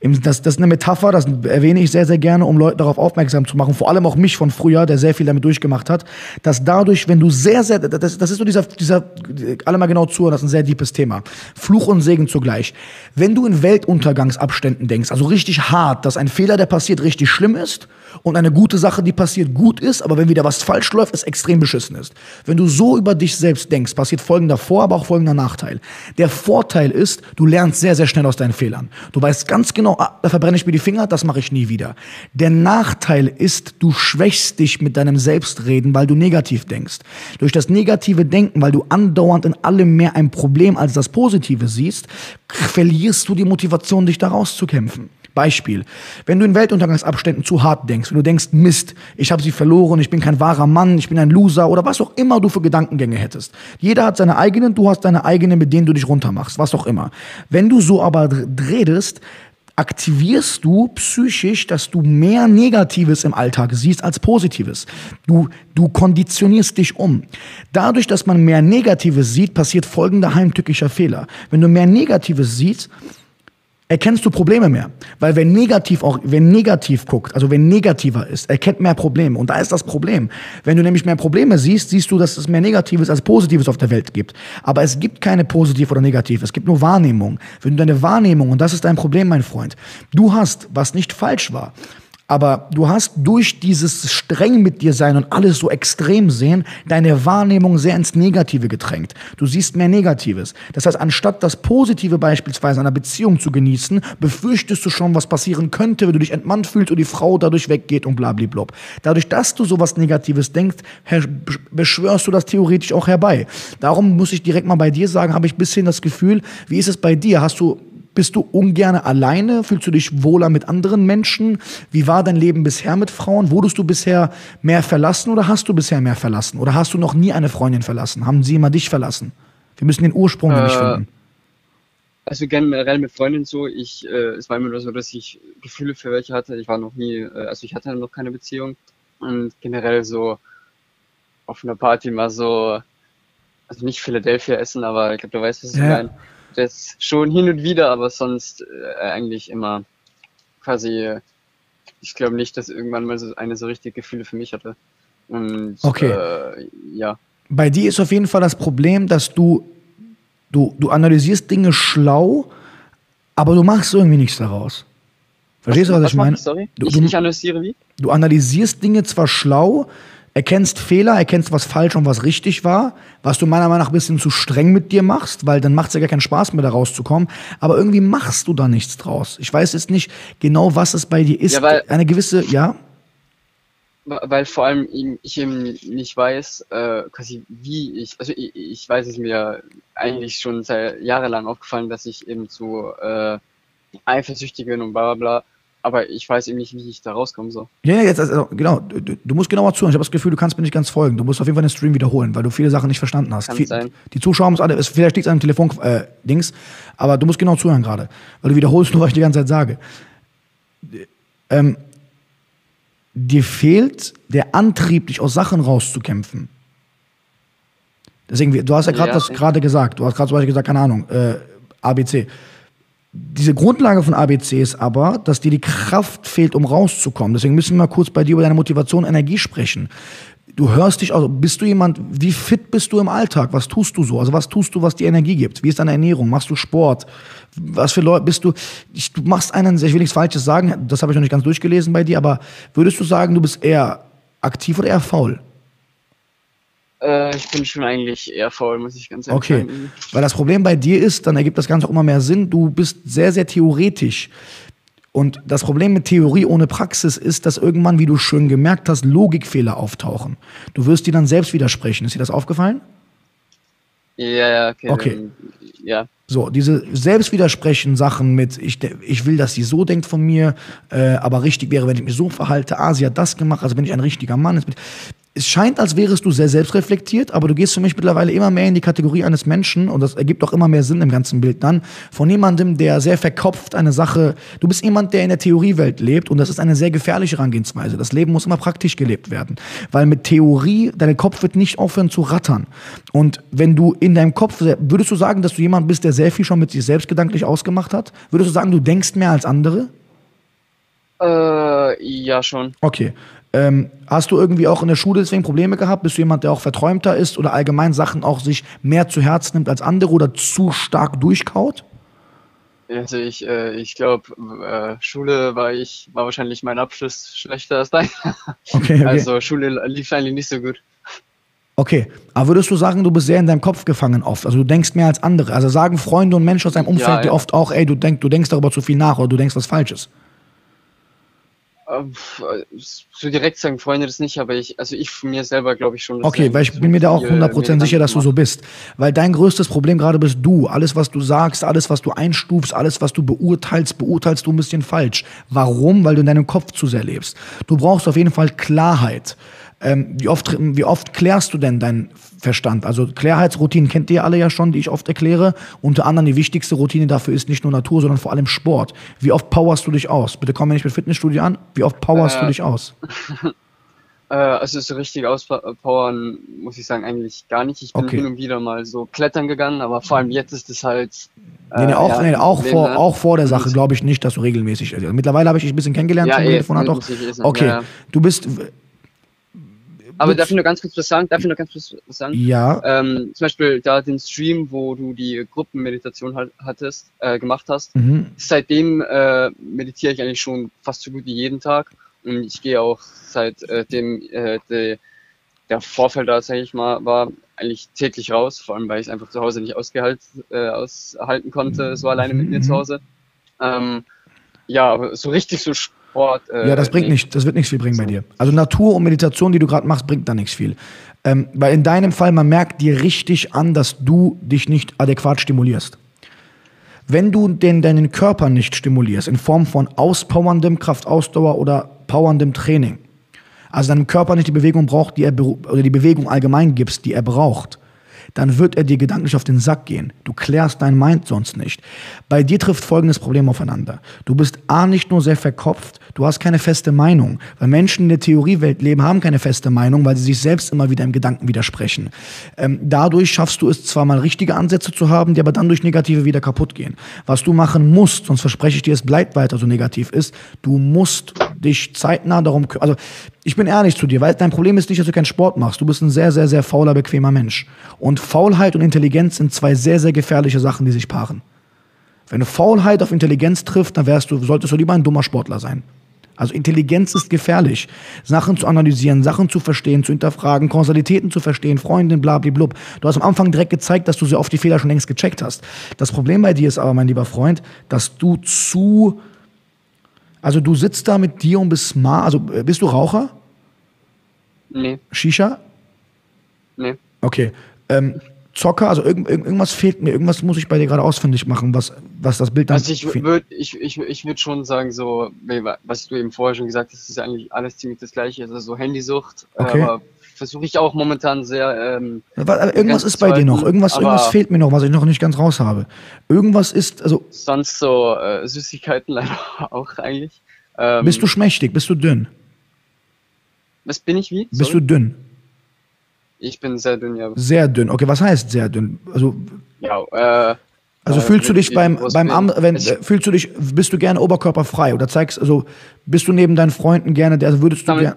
Speaker 2: Das, das ist eine Metapher, das erwähne ich sehr, sehr gerne, um Leute darauf aufmerksam zu machen, vor allem auch mich von früher, der sehr viel damit durchgemacht hat, dass dadurch, wenn du sehr, sehr, das, das ist so dieser, dieser, alle mal genau zuhören, das ist ein sehr deepes Thema. Fluch und Segen zugleich. Wenn du in Weltuntergangsabständen denkst, also richtig hart, dass ein Fehler, der passiert, richtig schlimm ist und eine gute Sache, die passiert, gut ist, aber wenn wieder was falsch läuft, es extrem beschissen ist. Wenn du so über dich selbst denkst, passiert folgender Vor-, aber auch folgender Nachteil. Der Vorteil ist, du lernst sehr, sehr schnell aus deinen Fehlern. Du weißt ganz genau, ah, da verbrenne ich mir die Finger, das mache ich nie wieder. Der Nachteil ist, du schwächst dich mit deinem Selbstreden, weil du negativ denkst. Durch das negative Denken, weil du andauernd in allem mehr ein Problem als das Positive siehst, verlierst du die Motivation, dich da rauszukämpfen. Beispiel. Wenn du in Weltuntergangsabständen zu hart denkst, wenn du denkst, Mist, ich habe sie verloren, ich bin kein wahrer Mann, ich bin ein Loser oder was auch immer du für Gedankengänge hättest. Jeder hat seine eigenen, du hast deine eigenen, mit denen du dich runtermachst, was auch immer. Wenn du so aber redest, aktivierst du psychisch, dass du mehr Negatives im Alltag siehst als Positives. Du, du konditionierst dich um. Dadurch, dass man mehr Negatives sieht, passiert folgender heimtückischer Fehler. Wenn du mehr Negatives siehst, erkennst du Probleme mehr. Weil wenn negativ auch, wenn negativ guckt, also wenn negativer ist, erkennt mehr Probleme. Und da ist das Problem. Wenn du nämlich mehr Probleme siehst, siehst du, dass es mehr Negatives als Positives auf der Welt gibt. Aber es gibt keine positiv oder negativ. Es gibt nur Wahrnehmung. Wenn du deine Wahrnehmung, und das ist dein Problem, mein Freund, du hast, was nicht falsch war, aber du hast durch dieses streng mit dir sein und alles so extrem sehen, deine Wahrnehmung sehr ins Negative gedrängt. Du siehst mehr Negatives. Das heißt, anstatt das Positive beispielsweise einer Beziehung zu genießen, befürchtest du schon, was passieren könnte, wenn du dich entmannt fühlst und die Frau dadurch weggeht und blablabla. Dadurch, dass du sowas Negatives denkst, beschwörst du das theoretisch auch herbei. Darum muss ich direkt mal bei dir sagen, habe ich ein bisschen das Gefühl, wie ist es bei dir? Hast du bist du ungern alleine? Fühlst du dich wohler mit anderen Menschen? Wie war dein Leben bisher mit Frauen? Wurdest du bisher mehr verlassen oder hast du bisher mehr verlassen? Oder hast du noch nie eine Freundin verlassen? Haben sie immer dich verlassen? Wir müssen den Ursprung äh, nicht finden.
Speaker 1: Also generell mit Freundinnen so, ich, äh, es war immer nur so, dass ich Gefühle für welche hatte. Ich war noch nie, äh, also ich hatte noch keine Beziehung. Und generell so auf einer Party mal so, also nicht Philadelphia essen, aber ich glaube, du weißt, was ich ja. meine das schon hin und wieder, aber sonst äh, eigentlich immer quasi, ich glaube nicht, dass irgendwann mal so eine so richtige Gefühle für mich hatte. Und
Speaker 2: okay. Äh, ja. Bei dir ist auf jeden Fall das Problem, dass du, du, du analysierst Dinge schlau, aber du machst irgendwie nichts daraus. Verstehst was, du, was, was ich meine?
Speaker 1: Sorry? Du, ich, ich analysiere wie?
Speaker 2: Du analysierst Dinge zwar schlau, erkennst Fehler, erkennst, was falsch und was richtig war, was du meiner Meinung nach ein bisschen zu streng mit dir machst, weil dann macht es ja gar keinen Spaß mehr, da rauszukommen. Aber irgendwie machst du da nichts draus. Ich weiß jetzt nicht genau, was es bei dir ist. Ja, weil, Eine gewisse, ja?
Speaker 1: weil vor allem ich eben nicht weiß, äh, quasi wie ich, also ich, ich weiß es mir eigentlich schon seit jahrelang aufgefallen, dass ich eben zu äh, eifersüchtig bin und bla bla bla, aber ich weiß eben nicht, wie ich da rauskomme so.
Speaker 2: Ja, ja, jetzt, also, genau, du, du musst genauer zuhören. Ich habe das Gefühl, du kannst mir nicht ganz folgen. Du musst auf jeden Fall den Stream wiederholen, weil du viele Sachen nicht verstanden hast. Kann sein. Die Zuschauer haben alle, vielleicht liegt es an dem Telefon-Dings, äh, aber du musst genau zuhören gerade, weil du wiederholst nur, was ich die ganze Zeit sage. Ähm, dir fehlt der Antrieb, dich aus Sachen rauszukämpfen. Deswegen, du hast ja gerade ja, das gerade gesagt. Du hast gerade zum Beispiel gesagt, keine Ahnung, äh, ABC. Diese Grundlage von ABC ist aber, dass dir die Kraft fehlt, um rauszukommen. Deswegen müssen wir mal kurz bei dir über deine Motivation und Energie sprechen. Du hörst dich, also bist du jemand, wie fit bist du im Alltag? Was tust du so? Also was tust du, was dir Energie gibt? Wie ist deine Ernährung? Machst du Sport? Was für Leute bist du? Ich, du machst einen, ich will nichts Falsches sagen, das habe ich noch nicht ganz durchgelesen bei dir, aber würdest du sagen, du bist eher aktiv oder eher faul?
Speaker 1: Äh, ich bin schon eigentlich eher faul, muss ich ganz ehrlich
Speaker 2: okay. sagen. Okay, weil das Problem bei dir ist, dann ergibt das Ganze auch immer mehr Sinn, du bist sehr, sehr theoretisch. Und das Problem mit Theorie ohne Praxis ist, dass irgendwann, wie du schön gemerkt hast, Logikfehler auftauchen. Du wirst die dann selbst widersprechen. Ist dir das aufgefallen?
Speaker 1: Ja, ja, okay.
Speaker 2: Okay. Dann, ja. So, diese Selbstwidersprechen Sachen mit, ich, ich will, dass sie so denkt von mir, äh, aber richtig wäre, wenn ich mich so verhalte, ah, sie hat das gemacht, also bin ich ein richtiger Mann es scheint, als wärest du sehr selbstreflektiert, aber du gehst für mich mittlerweile immer mehr in die Kategorie eines Menschen und das ergibt auch immer mehr Sinn im ganzen Bild dann, von jemandem, der sehr verkopft eine Sache, du bist jemand, der in der Theoriewelt lebt und das ist eine sehr gefährliche Herangehensweise. Das Leben muss immer praktisch gelebt werden, weil mit Theorie, dein Kopf wird nicht aufhören zu rattern. Und wenn du in deinem Kopf, würdest du sagen, dass du jemand bist, der sehr viel schon mit sich selbst gedanklich ausgemacht hat? Würdest du sagen, du denkst mehr als andere?
Speaker 1: Äh, ja, schon.
Speaker 2: Okay. Ähm, hast du irgendwie auch in der Schule deswegen Probleme gehabt? Bist du jemand, der auch verträumter ist oder allgemein Sachen auch sich mehr zu Herzen nimmt als andere oder zu stark durchkaut?
Speaker 1: Also ich, äh, ich glaube, äh, Schule war ich, war wahrscheinlich mein Abschluss schlechter als dein. Okay, okay. Also Schule lief eigentlich nicht so gut.
Speaker 2: Okay, aber würdest du sagen, du bist sehr in deinem Kopf gefangen oft? Also du denkst mehr als andere. Also sagen Freunde und Menschen aus deinem Umfeld ja, ja. dir oft auch, ey, du, denk, du denkst darüber zu viel nach oder du denkst was Falsches.
Speaker 1: Ähm, so direkt sagen Freunde das nicht, aber ich, also ich von mir selber glaube ich schon.
Speaker 2: Okay, weil ich bin mir da auch 100% sicher, dass du so bist. Weil dein größtes Problem gerade bist du. Alles, was du sagst, alles, was du einstufst, alles, was du beurteilst, beurteilst du ein bisschen falsch. Warum? Weil du in deinem Kopf zu sehr lebst. Du brauchst auf jeden Fall Klarheit. Ähm, wie, oft, wie oft klärst du denn deinen Verstand? Also Klarheitsroutinen kennt ihr alle ja schon, die ich oft erkläre. Unter anderem die wichtigste Routine dafür ist nicht nur Natur, sondern vor allem Sport. Wie oft powerst du dich aus? Bitte komm mir nicht mit Fitnessstudio an. Wie oft powerst äh, du dich aus?
Speaker 1: Äh, also so richtig auspowern muss ich sagen eigentlich gar nicht. Ich bin okay. hin und wieder mal so klettern gegangen, aber vor allem jetzt ist es halt.
Speaker 2: Äh, nee, nee, auch, ja, nee, auch, vor, ne? auch vor der Sache glaube ich nicht, dass du regelmäßig. Also mittlerweile habe ich dich ein bisschen kennengelernt. Ja, eh, auch. Okay, ja, ja. du bist
Speaker 1: aber darf ich nur ganz kurz was sagen? Darf ich nur ganz kurz was sagen?
Speaker 2: Ja.
Speaker 1: Ähm, zum Beispiel da den Stream, wo du die Gruppenmeditation halt hattest, äh, gemacht hast. Mhm. Seitdem äh, meditiere ich eigentlich schon fast so gut wie jeden Tag. Und ich gehe auch seit äh, dem äh, de, der Vorfall da, sag ich mal, war eigentlich täglich raus, vor allem weil ich es einfach zu Hause nicht ausgehalten, äh, aushalten konnte, so alleine mit mir zu Hause. Ähm, ja, aber so richtig so
Speaker 2: Sport. Äh, ja, das bringt nicht, das wird nichts viel bringen so. bei dir. Also Natur und Meditation, die du gerade machst, bringt da nichts viel. Ähm, weil in deinem Fall, man merkt dir richtig an, dass du dich nicht adäquat stimulierst. Wenn du den, deinen Körper nicht stimulierst, in Form von auspowerndem Kraftausdauer oder powerndem Training, also deinem Körper nicht die Bewegung braucht, die er oder die Bewegung allgemein gibst, die er braucht, dann wird er dir gedanklich auf den Sack gehen. Du klärst dein Mind sonst nicht. Bei dir trifft folgendes Problem aufeinander. Du bist A nicht nur sehr verkopft, du hast keine feste Meinung. Weil Menschen in der Theoriewelt leben, haben keine feste Meinung, weil sie sich selbst immer wieder im Gedanken widersprechen. Ähm, dadurch schaffst du es zwar mal richtige Ansätze zu haben, die aber dann durch negative wieder kaputt gehen. Was du machen musst, sonst verspreche ich dir, es bleibt weiter so negativ ist, du musst dich zeitnah darum kümmern. Also ich bin ehrlich zu dir, weil dein Problem ist nicht, dass du keinen Sport machst. Du bist ein sehr, sehr, sehr fauler, bequemer Mensch. Und Faulheit und Intelligenz sind zwei sehr, sehr gefährliche Sachen, die sich paaren. Wenn du Faulheit auf Intelligenz trifft, dann wärst du, solltest du lieber ein dummer Sportler sein. Also Intelligenz ist gefährlich. Sachen zu analysieren, Sachen zu verstehen, zu hinterfragen, Kausalitäten zu verstehen, Freundin, blablablub. Du hast am Anfang direkt gezeigt, dass du sehr oft die Fehler schon längst gecheckt hast. Das Problem bei dir ist aber, mein lieber Freund, dass du zu, also du sitzt da mit dir und bist smart, also äh, bist du Raucher?
Speaker 1: Nee,
Speaker 2: Shisha?
Speaker 1: nee.
Speaker 2: Okay. Ähm, Zocker, also irgend, irgend- irgendwas fehlt mir, irgendwas muss ich bei dir gerade ausfindig machen, was, was das Bild dann.
Speaker 1: Also ich würde ich, ich, ich würd schon sagen, so, was du eben vorher schon gesagt hast, ist eigentlich alles ziemlich das gleiche. Also so Handysucht.
Speaker 2: Okay.
Speaker 1: Aber versuche ich auch momentan sehr, ähm,
Speaker 2: aber irgendwas ist bei dir noch, irgendwas, irgendwas fehlt mir noch, was ich noch nicht ganz raus habe. Irgendwas ist, also
Speaker 1: sonst so äh, Süßigkeiten leider auch eigentlich. Ähm,
Speaker 2: bist du schmächtig, bist du dünn?
Speaker 1: Was bin ich wie?
Speaker 2: Bist
Speaker 1: Sorry?
Speaker 2: du dünn?
Speaker 1: Ich bin sehr dünn, ja.
Speaker 2: Sehr dünn. Okay, was heißt sehr dünn? Also,
Speaker 1: Ja, äh,
Speaker 2: also
Speaker 1: äh,
Speaker 2: fühlst du dich
Speaker 1: ich
Speaker 2: beim, beim. Am, wenn,
Speaker 1: Ich-
Speaker 2: fühlst du dich, bist du gerne oberkörperfrei oder zeigst, also bist du neben deinen Freunden gerne, der- also würdest du gerne,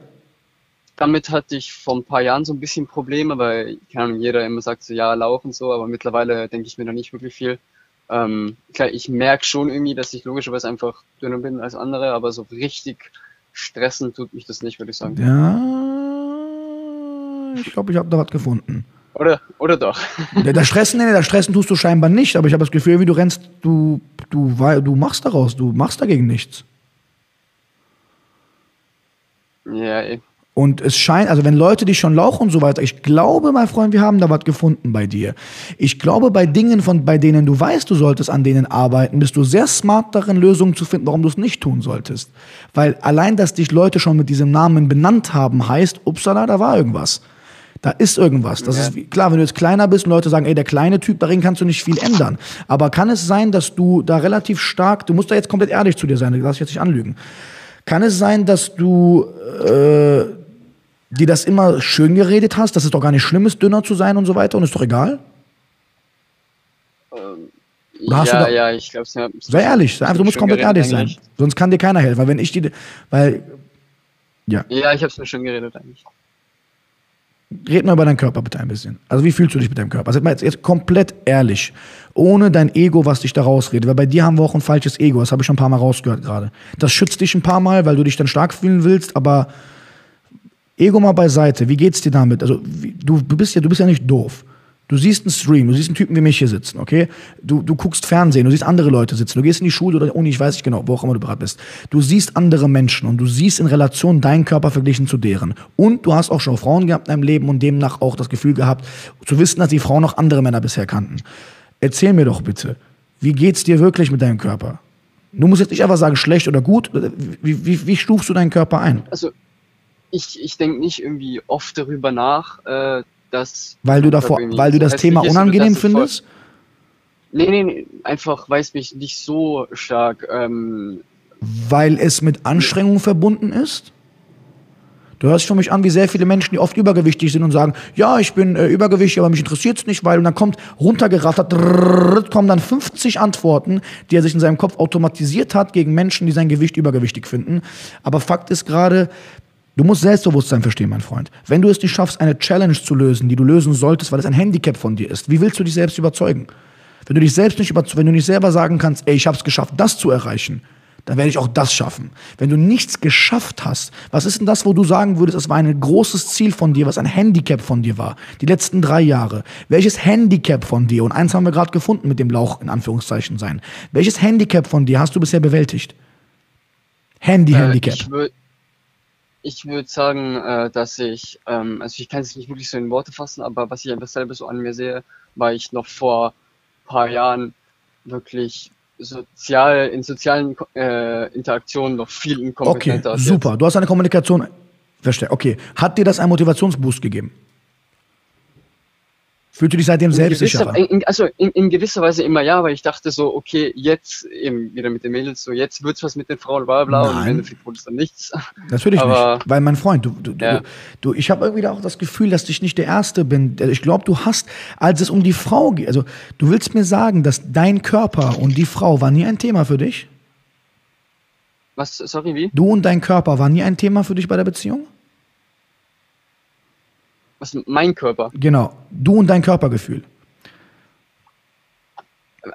Speaker 1: damit hatte ich vor ein paar Jahren so ein bisschen Probleme, weil, Ahnung, jeder immer sagt so, ja, Lauch und so, aber mittlerweile denke ich mir da nicht wirklich viel. Ähm, klar, ich merke schon irgendwie, dass ich logischerweise einfach dünner bin als andere, aber so richtig stressen tut mich das nicht, würde ich sagen.
Speaker 2: ja, ich glaube, ich habe da was gefunden.
Speaker 1: Oder, oder doch?
Speaker 2: Das Stressen, nee, das Stressen tust du scheinbar nicht, aber ich habe das Gefühl, wie du rennst, du, du, du machst daraus, du machst dagegen nichts.
Speaker 1: ja, eh.
Speaker 2: Und es scheint, also wenn Leute dich schon lauchen und so weiter, ich glaube, mein Freund, wir haben da was gefunden bei dir. Ich glaube, bei Dingen, von, bei denen du weißt, du solltest an denen arbeiten, bist du sehr smart darin, Lösungen zu finden, warum du es nicht tun solltest. Weil allein, dass dich Leute schon mit diesem Namen benannt haben, heißt, upsala, da war irgendwas. Da ist irgendwas. Das
Speaker 1: Ja.
Speaker 2: ist wie, klar, wenn du jetzt kleiner bist und Leute sagen, ey, der kleine Typ, darin kannst du nicht viel ändern. Aber kann es sein, dass du da relativ stark, du musst da jetzt komplett ehrlich zu dir sein, lass ich jetzt nicht anlügen. Kann es sein, dass du äh, dir das immer schön geredet hast, dass es doch gar nicht schlimm ist, dünner zu sein und so weiter und ist doch egal? Oder hast du
Speaker 1: ja, ja, ich glaube, ja,
Speaker 2: Sei ehrlich, sei einfach, du musst
Speaker 1: Schön
Speaker 2: komplett ehrlich sein.
Speaker 1: eigentlich.
Speaker 2: Sonst kann dir keiner helfen. Weil wenn ich die, weil, ja,
Speaker 1: Ja, ich habe es mir schon geredet eigentlich.
Speaker 2: Red mal über deinen Körper bitte ein bisschen. Also wie fühlst du dich mit deinem Körper? Also jetzt, jetzt komplett ehrlich, ohne dein Ego, was dich da rausredet. Weil bei dir haben wir auch ein falsches Ego, das habe ich schon ein paar Mal rausgehört gerade. Das schützt dich ein paar Mal, weil du dich dann stark fühlen willst, aber Ego mal beiseite. Wie geht's dir damit? Also wie, du, bist ja, du bist ja nicht doof. Du siehst einen Stream, du siehst einen Typen wie mich hier sitzen, okay? Du, du guckst Fernsehen, du siehst andere Leute sitzen, du gehst in die Schule oder Uni, ich weiß nicht genau, wo auch immer du bereit bist. Du siehst andere Menschen und du siehst in Relation deinen Körper verglichen zu deren. Und du hast auch schon Frauen gehabt in deinem Leben und demnach auch das Gefühl gehabt, zu wissen, dass die Frauen noch andere Männer bisher kannten. Erzähl mir doch bitte, wie geht's dir wirklich mit deinem Körper? Du musst jetzt nicht einfach sagen, schlecht oder gut. Wie, wie, wie stufst du deinen Körper ein?
Speaker 1: Also, ich, ich denke nicht irgendwie oft darüber nach, äh, dass.
Speaker 2: Weil du davor, weil du das Thema unangenehm findest?
Speaker 1: Nee, nee, nee, einfach weil es mich nicht so stark. Ähm,
Speaker 2: Weil es mit Anstrengung verbunden ist? Du hörst für mich an, wie sehr viele Menschen, die oft übergewichtig sind und sagen, ja, ich bin äh, übergewichtig, aber mich interessiert es nicht, weil und dann kommt runtergerattert, kommen dann 50 Antworten, die er sich in seinem Kopf automatisiert hat gegen Menschen, die sein Gewicht übergewichtig finden. Aber Fakt ist gerade, du musst Selbstbewusstsein verstehen, mein Freund. Wenn du es nicht schaffst, eine Challenge zu lösen, die du lösen solltest, weil es ein Handicap von dir ist, wie willst du dich selbst überzeugen? Wenn du dich selbst nicht über, wenn du nicht selber sagen kannst, ey, ich habe es geschafft, das zu erreichen, dann werde ich auch das schaffen. Wenn du nichts geschafft hast, was ist denn das, wo du sagen würdest, es war ein großes Ziel von dir, was ein Handicap von dir war, die letzten drei Jahre? Welches Handicap von dir, und eins haben wir gerade gefunden mit dem Lauch in Anführungszeichen sein, welches Handicap von dir hast du bisher bewältigt? Handy-Handicap.
Speaker 1: Äh, ich würde sagen, äh, dass ich, ähm, also ich kann es nicht wirklich so in Worte fassen, aber was ich einfach selber so an mir sehe, war ich noch vor paar Jahren wirklich sozial, in sozialen äh, Interaktionen noch viel
Speaker 2: okay,
Speaker 1: inkompetenter als
Speaker 2: super. Du hast eine Kommunikation. Verstehe. Okay. Hat dir das einen Motivationsboost gegeben? Fühlst du dich seitdem
Speaker 1: In gewisser, in, also in, in gewisser Weise immer ja, weil ich dachte so, okay, jetzt eben wieder mit den Mädels, so jetzt wird's was mit den Frauen, bla bla, und
Speaker 2: Nein.
Speaker 1: im Endeffekt wurde es dann nichts.
Speaker 2: Natürlich
Speaker 1: Aber-
Speaker 2: nicht. Weil mein Freund, du, du,
Speaker 1: Ja.
Speaker 2: du, du ich habe irgendwie auch das Gefühl, dass ich nicht der Erste bin. Ich glaube, du hast, als es um die Frau geht, also du willst mir sagen, dass dein Körper und die Frau war nie ein Thema für dich?
Speaker 1: Was, sorry, wie?
Speaker 2: Du und dein Körper war nie ein Thema für dich bei der Beziehung?
Speaker 1: Was, mein Körper?
Speaker 2: Genau. Du und dein Körpergefühl.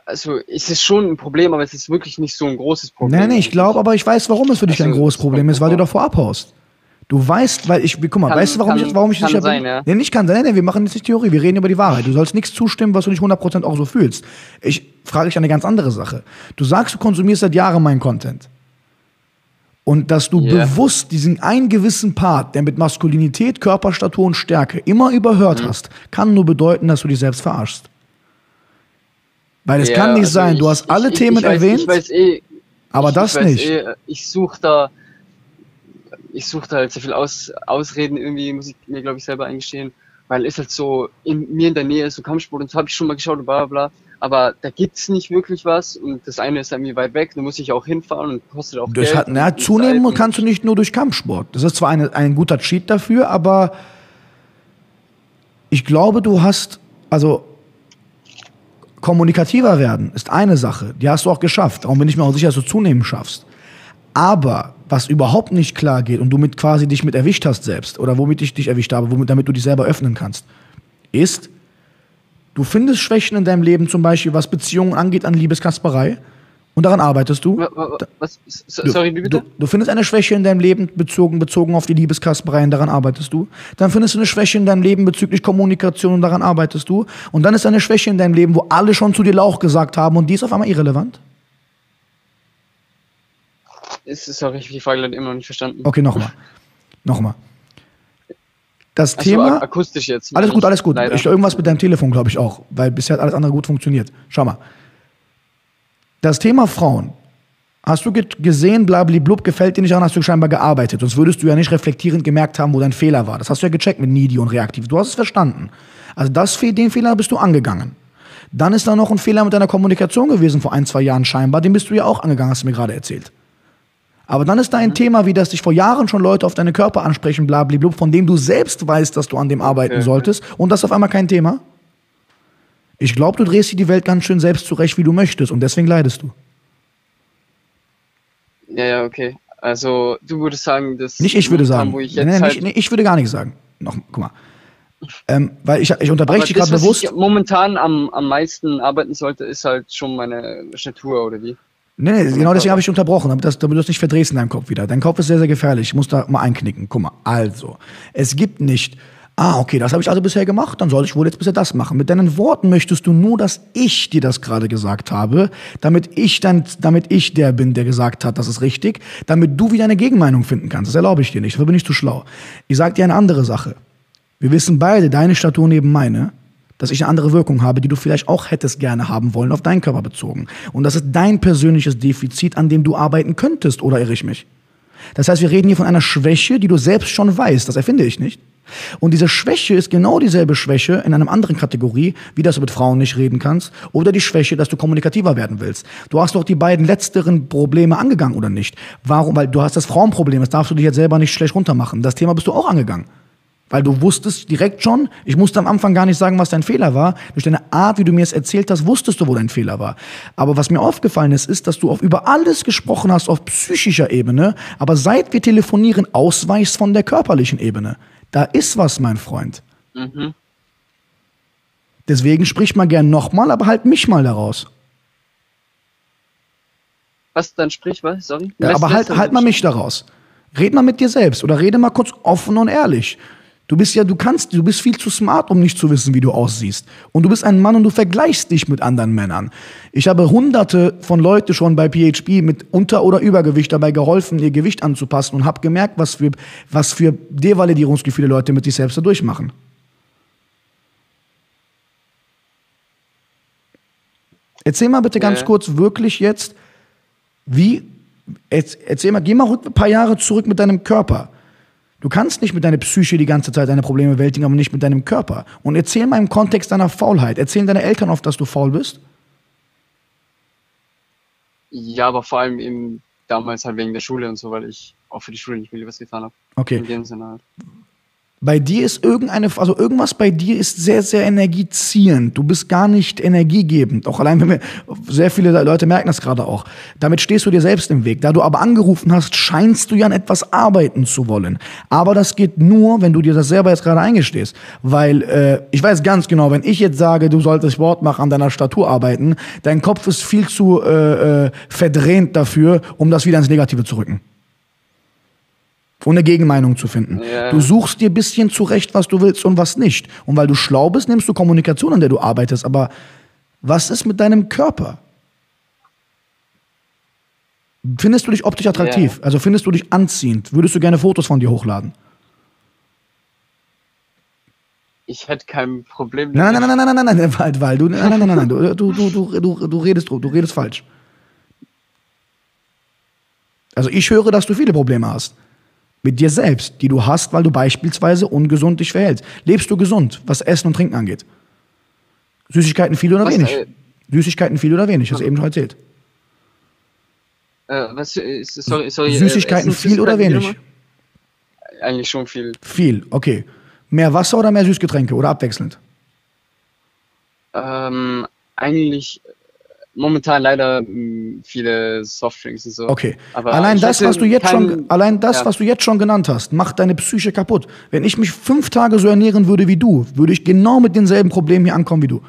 Speaker 1: Also, es ist schon ein Problem, aber es ist wirklich nicht so ein großes Problem.
Speaker 2: Nein, nein, ich glaube, aber ich weiß, warum es für dich
Speaker 1: Also,
Speaker 2: ein großes Problem ist, weil du davor abhaust. Du weißt, weil ich, guck mal,
Speaker 1: Kann-
Speaker 2: weißt du, warum
Speaker 1: kann-
Speaker 2: ich, warum ich
Speaker 1: kann
Speaker 2: sicher
Speaker 1: sein,
Speaker 2: bin?
Speaker 1: ja.
Speaker 2: Nee, nicht kann sein, nee, nee, wir machen jetzt nicht Theorie, wir reden über die Wahrheit. Du sollst nichts zustimmen, was du nicht 100% auch so fühlst. Ich frage dich eine ganz andere Sache. Du sagst, du konsumierst seit Jahren meinen Content. Und dass du
Speaker 1: Ja.
Speaker 2: bewusst diesen einen gewissen Part, der mit Maskulinität, Körperstatur und Stärke immer überhört
Speaker 1: Mhm.
Speaker 2: hast, kann nur bedeuten, dass du dich selbst verarschst. Weil es
Speaker 1: Ja,
Speaker 2: kann nicht
Speaker 1: also
Speaker 2: sein, du
Speaker 1: ich-
Speaker 2: hast alle
Speaker 1: ich,
Speaker 2: Themen
Speaker 1: ich weiß,
Speaker 2: erwähnt,
Speaker 1: Ich weiß eh,
Speaker 2: aber das nicht.
Speaker 1: Eh, ich suche da, ich suche da halt sehr viel Aus, Ausreden irgendwie, muss ich mir glaube ich selber eingestehen, weil es halt so in mir in der Nähe ist so Kampfsport und so habe ich schon mal geschaut und bla bla bla. Aber da gibt's nicht wirklich was und das eine ist irgendwie weit weg, da muss ich auch hinfahren und kostet auch
Speaker 2: Das
Speaker 1: Geld.
Speaker 2: hat, na, zunehmen kannst du nicht nur durch Kampfsport. Das ist zwar eine, ein guter Cheat dafür, aber ich glaube, du hast, also kommunikativer werden ist eine Sache. Die hast du auch geschafft. Darum bin ich mir auch sicher, dass du zunehmen schaffst. Aber was überhaupt nicht klar geht und du mit quasi dich mit erwischt hast selbst oder womit ich dich erwischt habe, womit, damit du dich selber öffnen kannst, ist, du findest Schwächen in deinem Leben, zum Beispiel was Beziehungen angeht, an Liebeskasperei und daran arbeitest du.
Speaker 1: Wa- wa- Was? Sorry, wie bitte?
Speaker 2: Du, du findest eine Schwäche in deinem Leben bezogen, bezogen auf die Liebeskaspereien, daran arbeitest du. Dann findest du eine Schwäche in deinem Leben bezüglich Kommunikation und daran arbeitest du. Und dann ist eine Schwäche in deinem Leben, wo alle schon zu dir Lauch gesagt haben und die ist auf einmal irrelevant.
Speaker 1: Ist, sorry, ich hab die Frage leider immer noch nicht verstanden.
Speaker 2: Okay, nochmal. Nochmal. Das
Speaker 1: Ach so,
Speaker 2: Thema.
Speaker 1: ak- akustisch jetzt.
Speaker 2: Alles gut, alles gut.
Speaker 1: leider.
Speaker 2: Ich, irgendwas mit deinem Telefon, glaube ich auch, weil bisher hat alles andere gut funktioniert. Schau mal. Das Thema Frauen. Hast du ge- gesehen, blablablub, gefällt dir nicht an, hast du scheinbar gearbeitet. Sonst würdest du ja nicht reflektierend gemerkt haben, wo dein Fehler war. Das hast du ja gecheckt mit Needy und Reaktiv. Du hast es verstanden. Also das, den Fehler bist du angegangen. Dann ist da noch ein Fehler mit deiner Kommunikation gewesen vor ein, zwei Jahren scheinbar. Den bist du ja auch angegangen, hast du mir gerade erzählt. Aber dann ist da ein Thema, wie dass dich vor Jahren schon Leute auf deine Körper ansprechen, blablabla, von dem du selbst weißt, dass du an dem arbeiten
Speaker 1: Okay.
Speaker 2: solltest. Und das ist auf einmal kein Thema. Ich glaube, du drehst dir die Welt ganz schön selbst zurecht, wie du möchtest. Und deswegen leidest du.
Speaker 1: Ja, ja, okay. Also, du würdest sagen, dass.
Speaker 2: Nicht ich würde sagen.
Speaker 1: Wo ich
Speaker 2: Nee,
Speaker 1: jetzt
Speaker 2: nee,
Speaker 1: halt,
Speaker 2: nicht, nee, ich würde gar nicht sagen. Noch, guck mal. Ähm, weil ich, ich unterbreche dich gerade
Speaker 1: was
Speaker 2: bewusst.
Speaker 1: ich momentan am, am meisten arbeiten sollte, ist halt schon meine Statur, oder wie?
Speaker 2: Nee, nee, genau deswegen habe ich unterbrochen, damit, das, damit du das nicht verdrehst in deinem Kopf wieder. Dein Kopf ist sehr, sehr gefährlich. Ich muss da mal einknicken. Guck mal, also, es gibt nicht, ah, okay, das habe ich also bisher gemacht, dann soll ich wohl jetzt bisher das machen. Mit deinen Worten möchtest du nur, dass ich dir das gerade gesagt habe, damit ich dann, damit ich der bin, der gesagt hat, das ist richtig, damit du wieder eine Gegenmeinung finden kannst. Das erlaube ich dir nicht, dafür bin ich zu schlau. Ich sage dir eine andere Sache. Wir wissen beide, deine Statur neben meine, dass ich eine andere Wirkung habe, die du vielleicht auch hättest gerne haben wollen, auf deinen Körper bezogen. Und das ist dein persönliches Defizit, an dem du arbeiten könntest, oder irre ich mich? Das heißt, wir reden hier von einer Schwäche, die du selbst schon weißt. Das erfinde ich nicht. Und diese Schwäche ist genau dieselbe Schwäche in einer anderen Kategorie, wie dass du mit Frauen nicht reden kannst, oder die Schwäche, dass du kommunikativer werden willst. Du hast doch die beiden letzteren Probleme angegangen, oder nicht? Warum? Weil du hast das Frauenproblem, das darfst du dich jetzt selber nicht schlecht runtermachen. Das Thema bist du auch angegangen. Weil du wusstest direkt schon, ich musste am Anfang gar nicht sagen, was dein Fehler war. Durch deine Art, wie du mir es erzählt hast, wusstest du, wo dein Fehler war. Aber was mir aufgefallen ist, ist, dass du auf über alles gesprochen hast auf psychischer Ebene, aber seit wir telefonieren, ausweichst von der körperlichen Ebene. Da ist was, mein Freund.
Speaker 1: Mhm.
Speaker 2: Deswegen sprich mal gern nochmal, aber halt mich mal daraus.
Speaker 1: Was dann sprich, was? Sorry?
Speaker 2: Ja, aber halt, halt mal mich daraus. Red mal mit dir selbst oder rede mal kurz offen und ehrlich. Du bist ja, du kannst, du bist viel zu smart, um nicht zu wissen, wie du aussiehst. Und du bist ein Mann und du vergleichst dich mit anderen Männern. Ich habe hunderte von Leuten schon bei PHP mit Unter- oder Übergewicht dabei geholfen, ihr Gewicht anzupassen und habe gemerkt, was für, was für Devalidierungsgefühle Leute mit sich selbst da durchmachen. Erzähl mal bitte ganz
Speaker 1: Ja.
Speaker 2: kurz wirklich jetzt, wie, erzähl mal, geh mal ein paar Jahre zurück mit deinem Körper. Du kannst nicht mit deiner Psyche die ganze Zeit deine Probleme bewältigen, aber nicht mit deinem Körper. Und erzähl mal im Kontext deiner Faulheit. Erzählen deine Eltern oft, dass du faul bist?
Speaker 1: Ja, aber vor allem eben damals halt wegen der Schule und so, weil ich auch für die Schule nicht viel was getan habe.
Speaker 2: Okay.
Speaker 1: In dem Sinne halt.
Speaker 2: Bei dir ist irgendeine, also irgendwas bei dir ist sehr, sehr energieziehend. Du bist gar nicht energiegebend. Auch allein, wenn wir, sehr viele Leute merken das gerade auch. Damit stehst du dir selbst im Weg. Da du aber angerufen hast, scheinst du ja an etwas arbeiten zu wollen. Aber das geht nur, wenn du dir das selber jetzt gerade eingestehst. Weil, äh, ich weiß ganz genau, wenn ich jetzt sage, du solltest Sport machen, an deiner Statur arbeiten, dein Kopf ist viel zu äh, äh, verdrehnt dafür, um das wieder ins Negative zu rücken. Eine Gegenmeinung zu finden.
Speaker 1: Ja.
Speaker 2: Du suchst dir ein bisschen zurecht, was du willst und was nicht. Und weil du schlau bist, nimmst du Kommunikation, an der du arbeitest. Aber was ist mit deinem Körper? Findest du dich optisch attraktiv?
Speaker 1: Ja.
Speaker 2: Also findest du dich anziehend? Würdest du gerne Fotos von dir hochladen?
Speaker 1: Ich hätte kein Problem
Speaker 2: Nein, nein,
Speaker 1: damit.
Speaker 2: nein, nein, nein, nein, nein, weil, weil du, nein, nein, nein, nein, du, du, du, du, du redest, du redest falsch. Also ich höre, dass du viele Probleme hast. Mit dir selbst, die du hast, weil du beispielsweise ungesund dich verhältst. Lebst du gesund, was Essen und Trinken angeht? Süßigkeiten viel oder
Speaker 1: Was,
Speaker 2: wenig?
Speaker 1: äh,
Speaker 2: Süßigkeiten viel oder wenig, hast du eben schon erzählt.
Speaker 1: Äh, was, äh, sorry, sorry, äh,
Speaker 2: Süßigkeiten
Speaker 1: Essen,
Speaker 2: viel oder wenig?
Speaker 1: Eigentlich schon viel.
Speaker 2: Viel, okay. Mehr Wasser oder mehr Süßgetränke oder abwechselnd?
Speaker 1: Ähm, eigentlich äh, momentan leider mh, viele Softdrinks und so.
Speaker 2: Okay.
Speaker 1: Aber
Speaker 2: allein das, was du jetzt
Speaker 1: keinen-
Speaker 2: schon, allein das,
Speaker 1: ja.
Speaker 2: was du jetzt schon genannt hast, macht deine Psyche kaputt. Wenn ich mich fünf Tage so ernähren würde wie du, würde ich genau mit denselben Problemen hier ankommen wie du.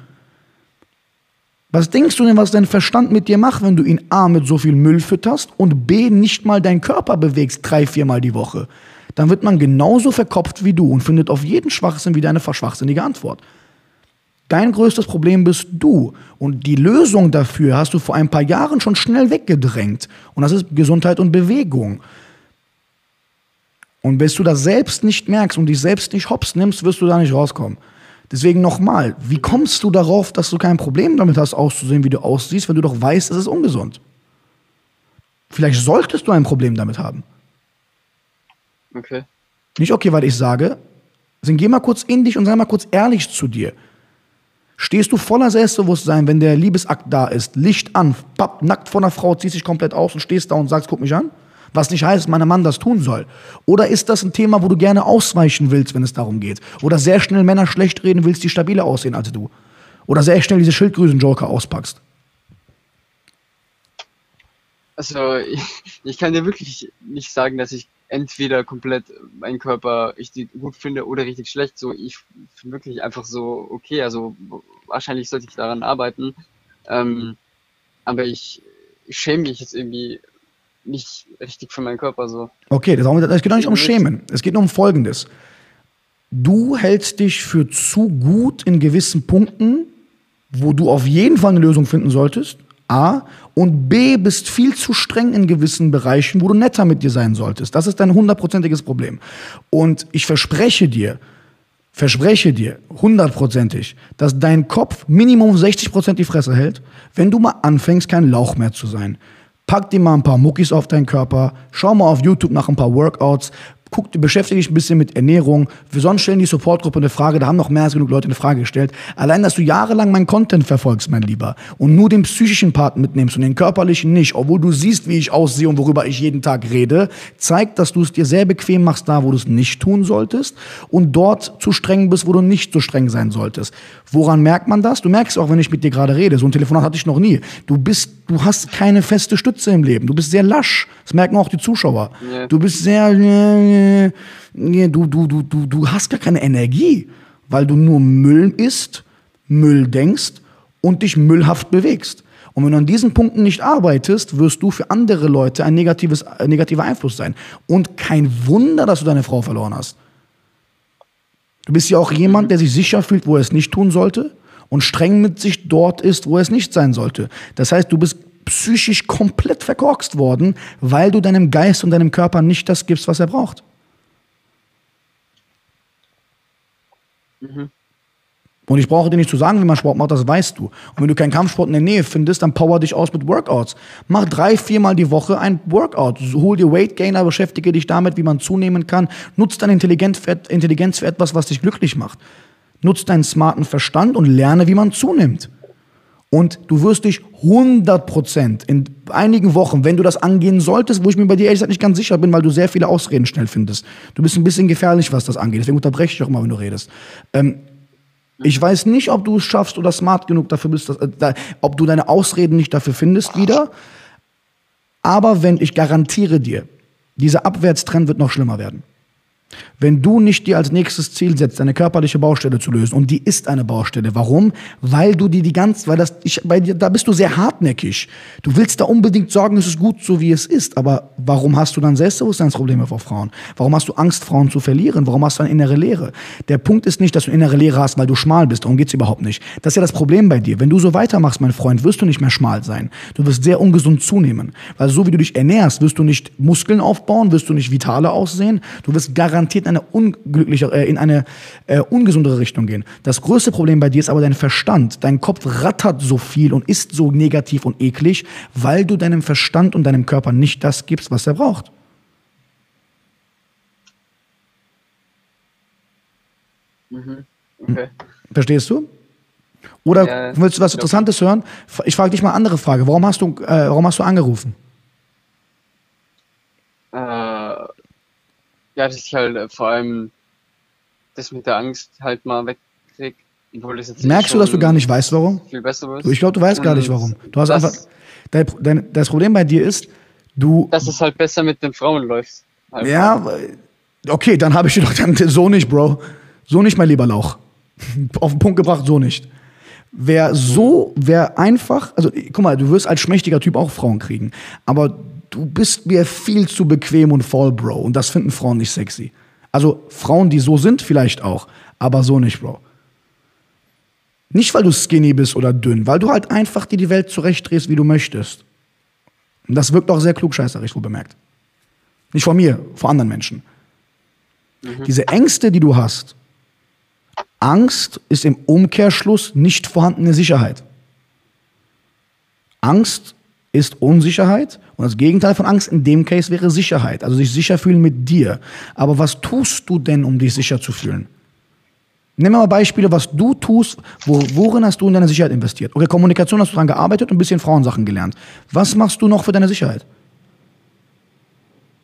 Speaker 2: Was denkst du denn, was dein Verstand mit dir macht, wenn du ihn A mit so viel Müll fütterst und B nicht mal deinen Körper bewegst drei, viermal die Woche? Dann wird man genauso verkopft wie du und findet auf jeden Schwachsinn wieder eine verschwachsinnige Antwort. Dein größtes Problem bist du. Und die Lösung dafür hast du vor ein paar Jahren schon schnell weggedrängt. Und das ist Gesundheit und Bewegung. Und bis du das selbst nicht merkst und dich selbst nicht hops nimmst, wirst du da nicht rauskommen. Deswegen nochmal, wie kommst du darauf, dass du kein Problem damit hast, auszusehen, wie du aussiehst, wenn du doch weißt, es ist ungesund? Vielleicht solltest du ein Problem damit haben.
Speaker 1: Okay.
Speaker 2: Nicht okay, weil ich sage, dann geh mal kurz in dich und sei mal kurz ehrlich zu dir. Stehst du voller Selbstbewusstsein, wenn der Liebesakt da ist, Licht an, papp, nackt vor einer Frau, ziehst dich komplett aus und stehst da und sagst, guck mich an? Was nicht heißt, mein Mann das tun soll. Oder ist das ein Thema, wo du gerne ausweichen willst, wenn es darum geht? Oder sehr schnell Männer schlecht reden willst, die stabiler aussehen als du? Oder sehr schnell diese Schildgrüsen-Joker auspackst?
Speaker 1: Also ich, ich kann dir wirklich nicht sagen, dass ich entweder komplett meinen Körper richtig gut finde oder richtig schlecht. So, ich finde wirklich einfach so okay. Also wahrscheinlich sollte ich daran arbeiten. Ähm, aber ich, schäme mich jetzt irgendwie nicht richtig für meinen Körper so.
Speaker 2: Okay, das auch- es geht doch nicht um. Schämen. Es geht nur um Folgendes. Du hältst dich für zu gut in gewissen Punkten, wo du auf jeden Fall eine Lösung finden solltest. A. Und B. bist viel zu streng in gewissen Bereichen, wo du netter mit dir sein solltest. Das ist dein hundertprozentiges Problem. Und ich verspreche dir, verspreche dir hundertprozentig, dass dein Kopf Minimum 60% die Fresse hält, wenn du mal anfängst, kein Lauch mehr zu sein. Pack dir mal ein paar Muckis auf deinen Körper, schau mal auf YouTube nach ein paar Workouts, guck, beschäftige dich ein bisschen mit Ernährung. Wir sonst stellen die Supportgruppe eine Frage, da haben noch mehr als genug Leute eine Frage gestellt. Allein, dass du jahrelang meinen Content verfolgst, mein Lieber, und nur den psychischen Part mitnimmst und den körperlichen nicht, obwohl du siehst, wie ich aussehe und worüber ich jeden Tag rede, zeigt, dass du es dir sehr bequem machst, da wo du es nicht tun solltest und dort zu streng bist, wo du nicht so streng sein solltest. Woran merkt man das? Du merkst auch, wenn ich mit dir gerade rede, so ein Telefonat hatte ich noch nie. Du bist, du hast keine feste Stütze im Leben. Du bist sehr lasch. Das merken auch die Zuschauer.
Speaker 1: Ja.
Speaker 2: Du bist sehr, äh, du, du, du, du, du hast gar keine Energie, weil du nur Müll isst, Müll denkst und dich müllhaft bewegst. Und wenn du an diesen Punkten nicht arbeitest, wirst du für andere Leute ein negatives, ein negativer Einfluss sein. Und kein Wunder, dass du deine Frau verloren hast. Du bist ja auch jemand, der sich sicher fühlt, wo er es nicht tun sollte und streng mit sich dort ist, wo er es nicht sein sollte. Das heißt, du bist psychisch komplett verkorkst worden, weil du deinem Geist und deinem Körper nicht das gibst, was er braucht. Und ich brauche dir nicht zu sagen, wie man Sport macht, das weißt du. Und wenn du keinen Kampfsport in der Nähe findest, dann power dich aus mit Workouts. Mach drei, viermal die Woche ein Workout. Hol dir Weight Gainer, beschäftige dich damit, wie man zunehmen kann. Nutz deine Intelligenz für, Intelligenz für etwas, was dich glücklich macht. Nutz deinen smarten Verstand und lerne, wie man zunimmt. Und du wirst dich 100% in einigen Wochen, wenn du das angehen solltest, wo ich mir bei dir ehrlich gesagt nicht ganz sicher bin, weil du sehr viele Ausreden schnell findest. Du bist ein bisschen gefährlich, was das angeht. Deswegen unterbreche ich auch immer, wenn du redest. Ähm, ich weiß nicht, ob du es schaffst oder smart genug dafür bist, dass, äh, da, ob du deine Ausreden nicht dafür findest wieder. Aber wenn ich garantiere dir, dieser Abwärtstrend wird noch schlimmer werden. Wenn du nicht dir als nächstes Ziel setzt, eine körperliche Baustelle zu lösen, und die ist eine Baustelle. Warum? Weil du dir die ganz, weil das, ich, bei dir, da bist du sehr hartnäckig. Du willst da unbedingt sagen, es ist gut, so wie es ist. Aber warum hast du dann Selbstbewusstseinsprobleme vor Frauen? Warum hast du Angst, Frauen zu verlieren? Warum hast du eine innere Leere? Der Punkt ist nicht, dass du innere Leere hast, weil du schmal bist. Darum geht's überhaupt nicht. Das ist ja das Problem bei dir. Wenn du so weitermachst, mein Freund, wirst du nicht mehr schmal sein. Du wirst sehr ungesund zunehmen. Weil so wie du dich ernährst, wirst du nicht Muskeln aufbauen, wirst du nicht vitaler aussehen. Du wirst garantiert in eine unglückliche, äh, in eine äh, ungesundere Richtung gehen. Das größte Problem bei dir ist aber dein Verstand. Dein Kopf rattert so viel und ist so negativ und eklig, weil du deinem Verstand und deinem Körper nicht das gibst, was er braucht.
Speaker 1: Mhm. Okay.
Speaker 2: Verstehst du? Oder
Speaker 1: Ja,
Speaker 2: willst du was. Interessantes hören? Ich frage dich mal eine andere Frage. Warum hast du, äh, warum hast du angerufen?
Speaker 1: Äh, ja, dass ich halt äh, vor allem das mit der Angst halt mal wegkrieg. Obwohl das jetzt
Speaker 2: Merkst du, dass du gar nicht weißt, warum?
Speaker 1: Viel besser.
Speaker 2: Du, ich glaube, du weißt gar
Speaker 1: Und
Speaker 2: nicht, warum. Du hast
Speaker 1: das,
Speaker 2: einfach. Dein, dein, das Problem bei dir ist, du.
Speaker 1: Dass es halt besser mit den Frauen läuft. Halt.
Speaker 2: Ja, okay, dann habe ich dir doch dann so nicht, Bro. So nicht, mein lieber Lauch. Auf den Punkt gebracht, so nicht. Wer so, wer einfach, also guck mal, du wirst als schmächtiger Typ auch Frauen kriegen, aber du bist mir viel zu bequem und voll, Bro. Und das finden Frauen nicht sexy. Also Frauen, die so sind, vielleicht auch, aber so nicht, Bro. Nicht, weil du skinny bist oder dünn, weil du halt einfach dir die Welt zurechtdrehst, wie du möchtest. Und das wirkt auch sehr klugscheißerisch, wohl bemerkt. Nicht von mir, vor anderen Menschen. Diese Ängste, die du hast, Angst ist im Umkehrschluss nicht vorhandene Sicherheit. Angst ist Unsicherheit und das Gegenteil von Angst in dem Case wäre Sicherheit, also sich sicher fühlen mit dir. Aber was tust du denn, um dich sicher zu fühlen? Nimm mal Beispiele, was du tust, wo, worin hast du in deine Sicherheit investiert? Okay, Kommunikation hast du dran gearbeitet und ein bisschen Frauensachen gelernt. Was machst du noch für deine Sicherheit?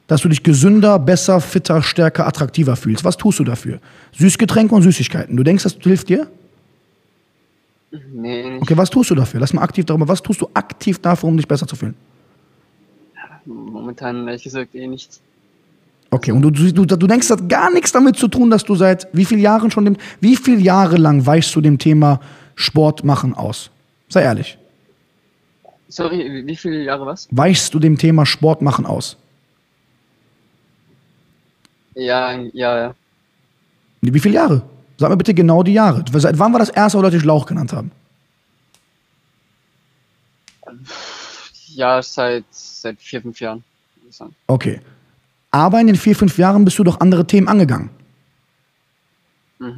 Speaker 2: Dass du dich gesünder, besser, fitter, stärker, attraktiver fühlst. Was tust du dafür? Süßgetränke und Süßigkeiten. Du denkst, das hilft dir?
Speaker 1: Nee, nicht.
Speaker 2: Okay, was tust du dafür? Lass mal aktiv darüber. Was tust du aktiv dafür, um dich besser zu fühlen?
Speaker 1: momentan ehrlich gesagt eh nichts.
Speaker 2: Okay, und du, du, du denkst, das hat gar nichts damit zu tun, dass du seit wie vielen Jahren schon dem, wie viele Jahre lang weichst du dem Thema Sport machen aus? Sei ehrlich.
Speaker 1: Sorry, wie- wie viele Jahre was?
Speaker 2: Weichst du dem Thema Sport machen aus?
Speaker 1: Ja, ja, ja.
Speaker 2: Wie viele Jahre? Sag mir bitte genau die Jahre. Seit wann war das erste, wo Leute dich Lauch genannt haben?
Speaker 1: Ja, seit, seit vier, fünf Jahren.
Speaker 2: Okay. Aber in den vier, fünf Jahren bist du doch andere Themen angegangen.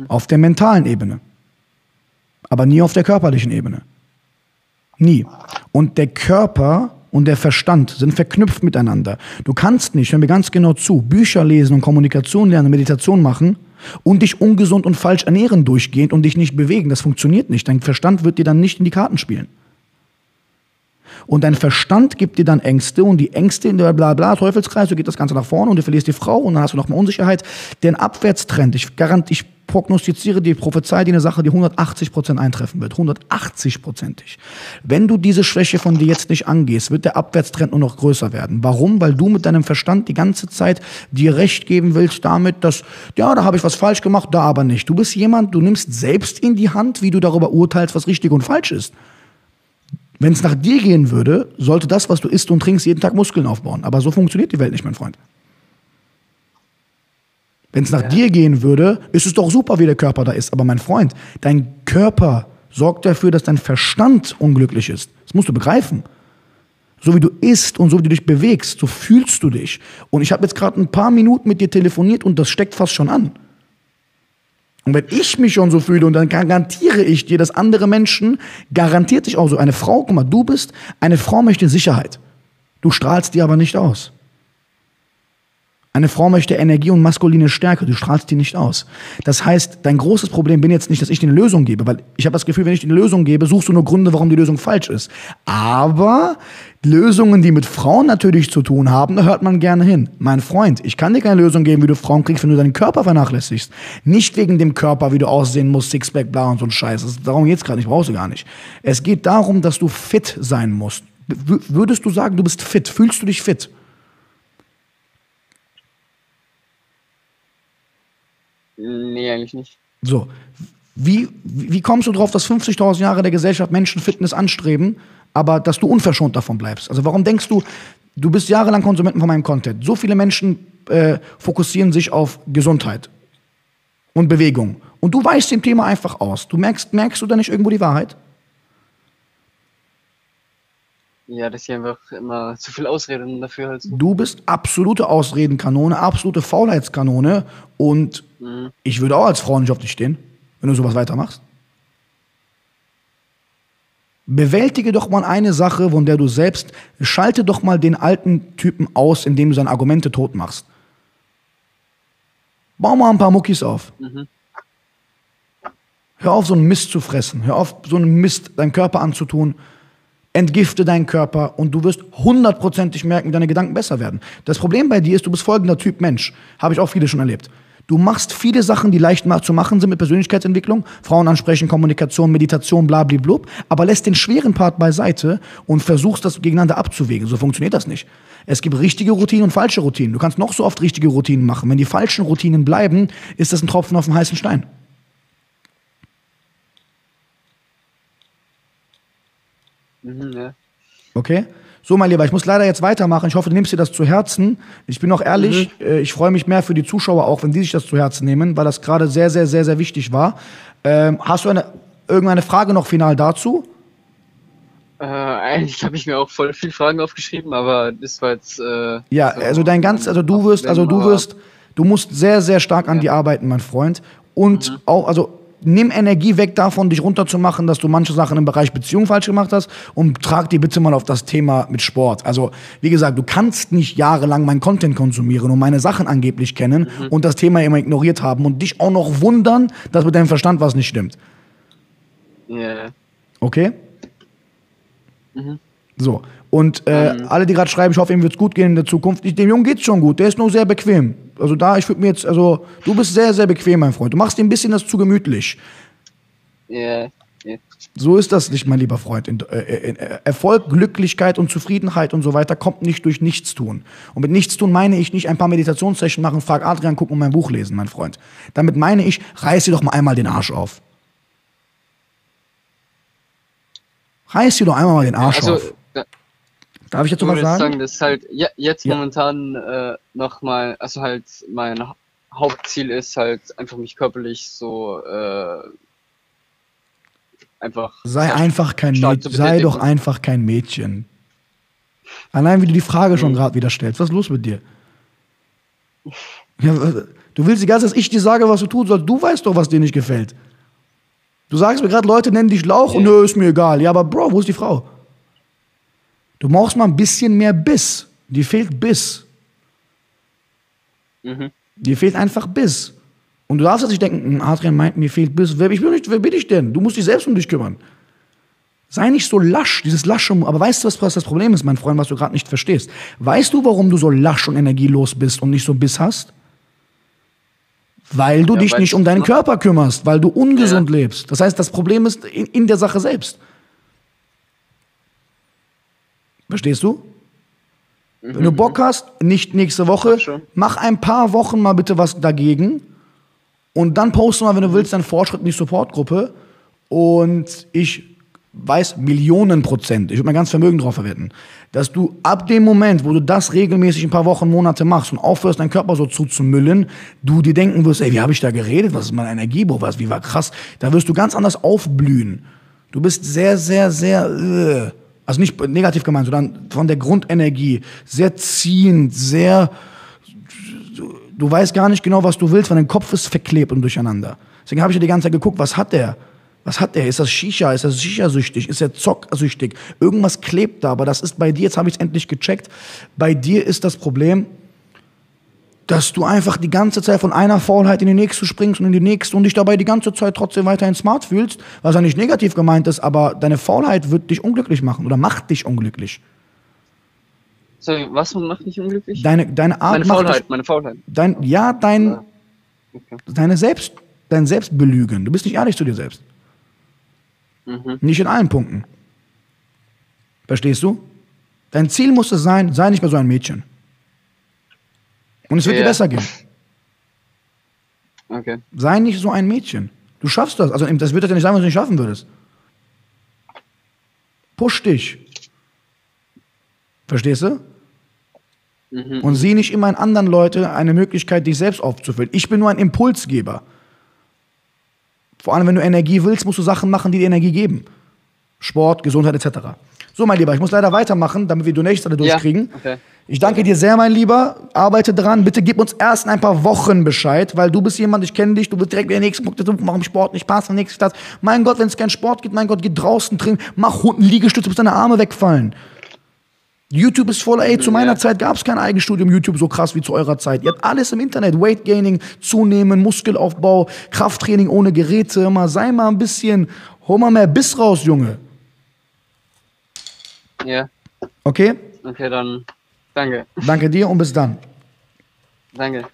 Speaker 2: Auf der mentalen Ebene. Aber nie auf der körperlichen Ebene. Nie. Und der Körper und der Verstand sind verknüpft miteinander. Du kannst nicht, hör mir ganz genau zu, Bücher lesen und Kommunikation lernen, Meditation machen und dich ungesund und falsch ernähren durchgehend und dich nicht bewegen. Das funktioniert nicht. Dein Verstand wird dir dann nicht in die Karten spielen. Und dein Verstand gibt dir dann Ängste und die Ängste in der bla bla Teufelskreis, so geht das Ganze nach vorne und du verlierst die Frau und dann hast du noch mal Unsicherheit. Der ein Abwärtstrend, ich garant, ich prognostiziere die Prophezei dir eine Sache, die 180 Prozent eintreffen wird. 180 prozentig. Wenn du diese Schwäche von dir jetzt nicht angehst, wird der Abwärtstrend nur noch größer werden. Warum? Weil du mit deinem Verstand die ganze Zeit dir Recht geben willst damit, dass, ja, da habe ich was falsch gemacht, da aber nicht. Du bist jemand, du nimmst selbst in die Hand, wie du darüber urteilst, was richtig und falsch ist. Wenn es nach dir gehen würde, sollte das, was du isst und trinkst, jeden Tag Muskeln aufbauen. Aber so funktioniert die Welt nicht, mein Freund. Wenn es nach dir gehen würde, ist es doch super, wie der Körper da ist. Aber mein Freund, dein Körper sorgt dafür, dass dein Verstand unglücklich ist. Das musst du begreifen. So wie du isst und so wie du dich bewegst, so fühlst du dich. Und ich habe jetzt gerade ein paar Minuten mit dir telefoniert und das steckt fast schon an. Und wenn ich mich schon so fühle, und dann garantiere ich dir, dass andere Menschen garantiert sich auch so. Eine Frau, guck mal, du bist, eine Frau möchte Sicherheit. Du strahlst die aber nicht aus. Eine Frau möchte Energie und maskuline Stärke, du strahlst die nicht aus. Das heißt, dein großes Problem bin jetzt nicht, dass ich dir eine Lösung gebe, weil ich habe das Gefühl, wenn ich dir eine Lösung gebe, suchst du nur Gründe, warum die Lösung falsch ist. Aber Lösungen, die mit Frauen natürlich zu tun haben, da hört man gerne hin. Mein Freund, ich kann dir keine Lösung geben, wie du Frauen kriegst, wenn du deinen Körper vernachlässigst. Nicht wegen dem Körper, wie du aussehen musst, Sixpack, bla und so ein Scheiß. Das, darum geht's gerade nicht, brauchst du gar nicht. Es geht darum, dass du fit sein musst. W würdest du sagen, du bist fit? Fühlst du dich fit?
Speaker 1: Nee, eigentlich nicht.
Speaker 2: So. Wie, wie kommst du drauf, dass 50.000 Jahre der Gesellschaft Menschen Fitness anstreben, aber dass du unverschont davon bleibst? Also warum denkst du, du bist jahrelang Konsumenten von meinem Content. So viele Menschen äh, fokussieren sich auf Gesundheit und Bewegung. Und du weichst dem Thema einfach aus. Du merkst, merkst du da nicht irgendwo die Wahrheit?
Speaker 1: Ja, dass ich einfach immer zu viel Ausreden dafür halt.
Speaker 2: Du bist absolute Ausredenkanone, absolute Faulheitskanone und mhm. ich würde auch als Frau nicht auf dich stehen, wenn du sowas weitermachst. Bewältige doch mal eine Sache, von der du selbst, schalte doch mal den alten Typen aus, indem du seine Argumente tot machst. Bau mal ein paar Muckis auf. Mhm. Hör auf, so einen Mist zu fressen. Hör auf, so einen Mist deinen Körper anzutun entgifte deinen Körper und du wirst hundertprozentig merken, wie deine Gedanken besser werden. Das Problem bei dir ist, du bist folgender Typ Mensch. Habe ich auch viele schon erlebt. Du machst viele Sachen, die leicht zu machen sind mit Persönlichkeitsentwicklung, Frauen ansprechen, Kommunikation, Meditation, blablablub, aber lässt den schweren Part beiseite und versuchst das gegeneinander abzuwägen. So funktioniert das nicht. Es gibt richtige Routinen und falsche Routinen. Du kannst noch so oft richtige Routinen machen. Wenn die falschen Routinen bleiben, ist das ein Tropfen auf dem heißen Stein. Mhm, ja. Okay? So, mein Lieber, ich muss leider jetzt weitermachen. Ich hoffe, du nimmst dir das zu Herzen. Ich bin auch ehrlich, mhm. äh, ich freue mich mehr für die Zuschauer auch, wenn die sich das zu Herzen nehmen, weil das gerade sehr, sehr, sehr, sehr wichtig war. Ähm, hast du eine, irgendeine Frage noch final dazu?
Speaker 1: Äh, eigentlich habe ich mir auch voll viele Fragen aufgeschrieben, aber das war jetzt. Äh,
Speaker 2: ja, so also dein ganz, also du wirst, also du wirst, du musst sehr, sehr stark an ja. die arbeiten, mein Freund. Und mhm. auch, also nimm Energie weg davon, dich runterzumachen, dass du manche Sachen im Bereich Beziehung falsch gemacht hast und trag die bitte mal auf das Thema mit Sport. Also, wie gesagt, du kannst nicht jahrelang mein Content konsumieren und meine Sachen angeblich kennen mhm. und das Thema immer ignoriert haben und dich auch noch wundern, dass mit deinem Verstand was nicht stimmt.
Speaker 1: Ja. Yeah.
Speaker 2: Okay? Mhm. So. Und äh, mhm. alle, die gerade schreiben, ich hoffe, ihm wird es gut gehen in der Zukunft. Ich, dem Jungen geht's schon gut. Der ist nur sehr bequem. Also da, ich würde mir jetzt, also du bist sehr, sehr bequem, mein Freund. Du machst ihm ein bisschen das zu gemütlich.
Speaker 1: Ja. Yeah. Yeah.
Speaker 2: So ist das nicht, mein lieber Freund. Äh, in, äh, Erfolg, Glücklichkeit und Zufriedenheit und so weiter kommt nicht durch Nichtstun. Und mit Nichtstun meine ich nicht ein paar Meditationssessions machen, frag Adrian gucken und mein Buch lesen, mein Freund. Damit meine ich, reiß dir doch mal einmal den Arsch auf. Reiß dir doch einmal mal den Arsch also, auf. Darf ich jetzt noch was sagen? sagen?
Speaker 1: Das ist halt ja, jetzt ja. momentan äh, nochmal, also halt mein Hauptziel ist halt einfach mich körperlich so äh, einfach.
Speaker 2: Sei einfach kein Mädchen. Sei doch einfach kein Mädchen. Allein wie du die Frage schon mhm. gerade wieder stellst. Was ist los mit dir? Ja, du willst die ganze Zeit, dass ich dir sage, was du tun sollst. Du weißt doch, was dir nicht gefällt. Du sagst mir gerade, Leute nennen dich Lauch ja. und nö, ist mir egal. Ja, aber Bro, wo ist die Frau? Du brauchst mal ein bisschen mehr Biss. Dir fehlt Biss. Mhm. Dir fehlt einfach Biss. Und du darfst jetzt nicht denken, hm, Adrian meint, mir fehlt Biss. Wer, ich bin nicht, wer bin ich denn? Du musst dich selbst um dich kümmern. Sei nicht so lasch, dieses lasche. Aber weißt du, was das Problem ist, mein Freund, was du gerade nicht verstehst? Weißt du, warum du so lasch und energielos bist und nicht so Biss hast? Weil du ja, dich nicht um deinen Körper kümmerst, weil du ungesund ja. lebst. Das heißt, das Problem ist in, in der Sache selbst. Verstehst du? Wenn du Bock hast, nicht nächste Woche, mach ein paar Wochen mal bitte was dagegen und dann poste mal, wenn du willst, deinen Fortschritt in die Supportgruppe und ich weiß Millionen Prozent, ich würde mein ganz Vermögen drauf verwenden, dass du ab dem Moment, wo du das regelmäßig ein paar Wochen, Monate machst und aufhörst, deinen Körper so zuzumüllen, du dir denken wirst, ey, wie habe ich da geredet, was ist mein Energiebruch, was, wie war krass, da wirst du ganz anders aufblühen. Du bist sehr, sehr, sehr, äh, also nicht negativ gemeint, sondern von der Grundenergie, sehr ziehend, sehr, du, du weißt gar nicht genau, was du willst, weil dein Kopf ist verklebt und durcheinander. Deswegen habe ich ja die ganze Zeit geguckt, was hat der? Was hat der? Ist das Shisha? Ist das Shisha-süchtig? Ist er zocksüchtig? Irgendwas klebt da, aber das ist bei dir, jetzt habe ich es endlich gecheckt, bei dir ist das Problem, dass du einfach die ganze Zeit von einer Faulheit in die nächste springst und in die nächste und dich dabei die ganze Zeit trotzdem weiterhin smart fühlst, was ja nicht negativ gemeint ist, aber deine Faulheit wird dich unglücklich machen oder macht dich unglücklich.
Speaker 1: Sorry, was macht dich unglücklich?
Speaker 2: Deine, deine Art
Speaker 1: meine Faulheit, dich, meine Faulheit.
Speaker 2: Dein, ja, dein, okay. deine Selbst, dein Selbstbelügen. Du bist nicht ehrlich zu dir selbst. Mhm. Nicht in allen Punkten. Verstehst du? Dein Ziel muss es sein, sei nicht mehr so ein Mädchen. Und es wird ja. dir besser gehen.
Speaker 1: Okay.
Speaker 2: Sei nicht so ein Mädchen. Du schaffst das. Also das wird ja nicht sagen, was du nicht schaffen würdest. Push dich. Verstehst du?
Speaker 1: Mhm.
Speaker 2: Und sieh nicht immer in anderen Leuten eine Möglichkeit, dich selbst aufzufüllen. Ich bin nur ein Impulsgeber. Vor allem, wenn du Energie willst, musst du Sachen machen, die dir Energie geben. Sport, Gesundheit etc. So, mein Lieber, ich muss leider weitermachen, damit wir die nächste alle durchkriegen.
Speaker 1: Ja, okay.
Speaker 2: Ich danke dir sehr, mein Lieber. Arbeite dran. Bitte gib uns erst in ein paar Wochen Bescheid, weil du bist jemand, ich kenne dich, du bist direkt wieder der nächste Punkt, warum Sport nicht passt, und nächstes das. Mein Gott, wenn es keinen Sport gibt, mein Gott, geh draußen drin, mach Hunden Liegestütze, bis deine Arme wegfallen. YouTube ist voll, ey, zu meiner
Speaker 1: Ja.
Speaker 2: Zeit gab es kein Eigenstudium YouTube so krass wie zu eurer Zeit. Ihr habt alles im Internet. Weight Gaining, Zunehmen, Muskelaufbau, Krafttraining ohne Geräte. Mal sei mal ein bisschen, hol mal mehr Biss raus, Junge.
Speaker 1: Ja,
Speaker 2: Okay?
Speaker 1: okay, dann danke.
Speaker 2: Danke dir und bis dann.
Speaker 1: Danke.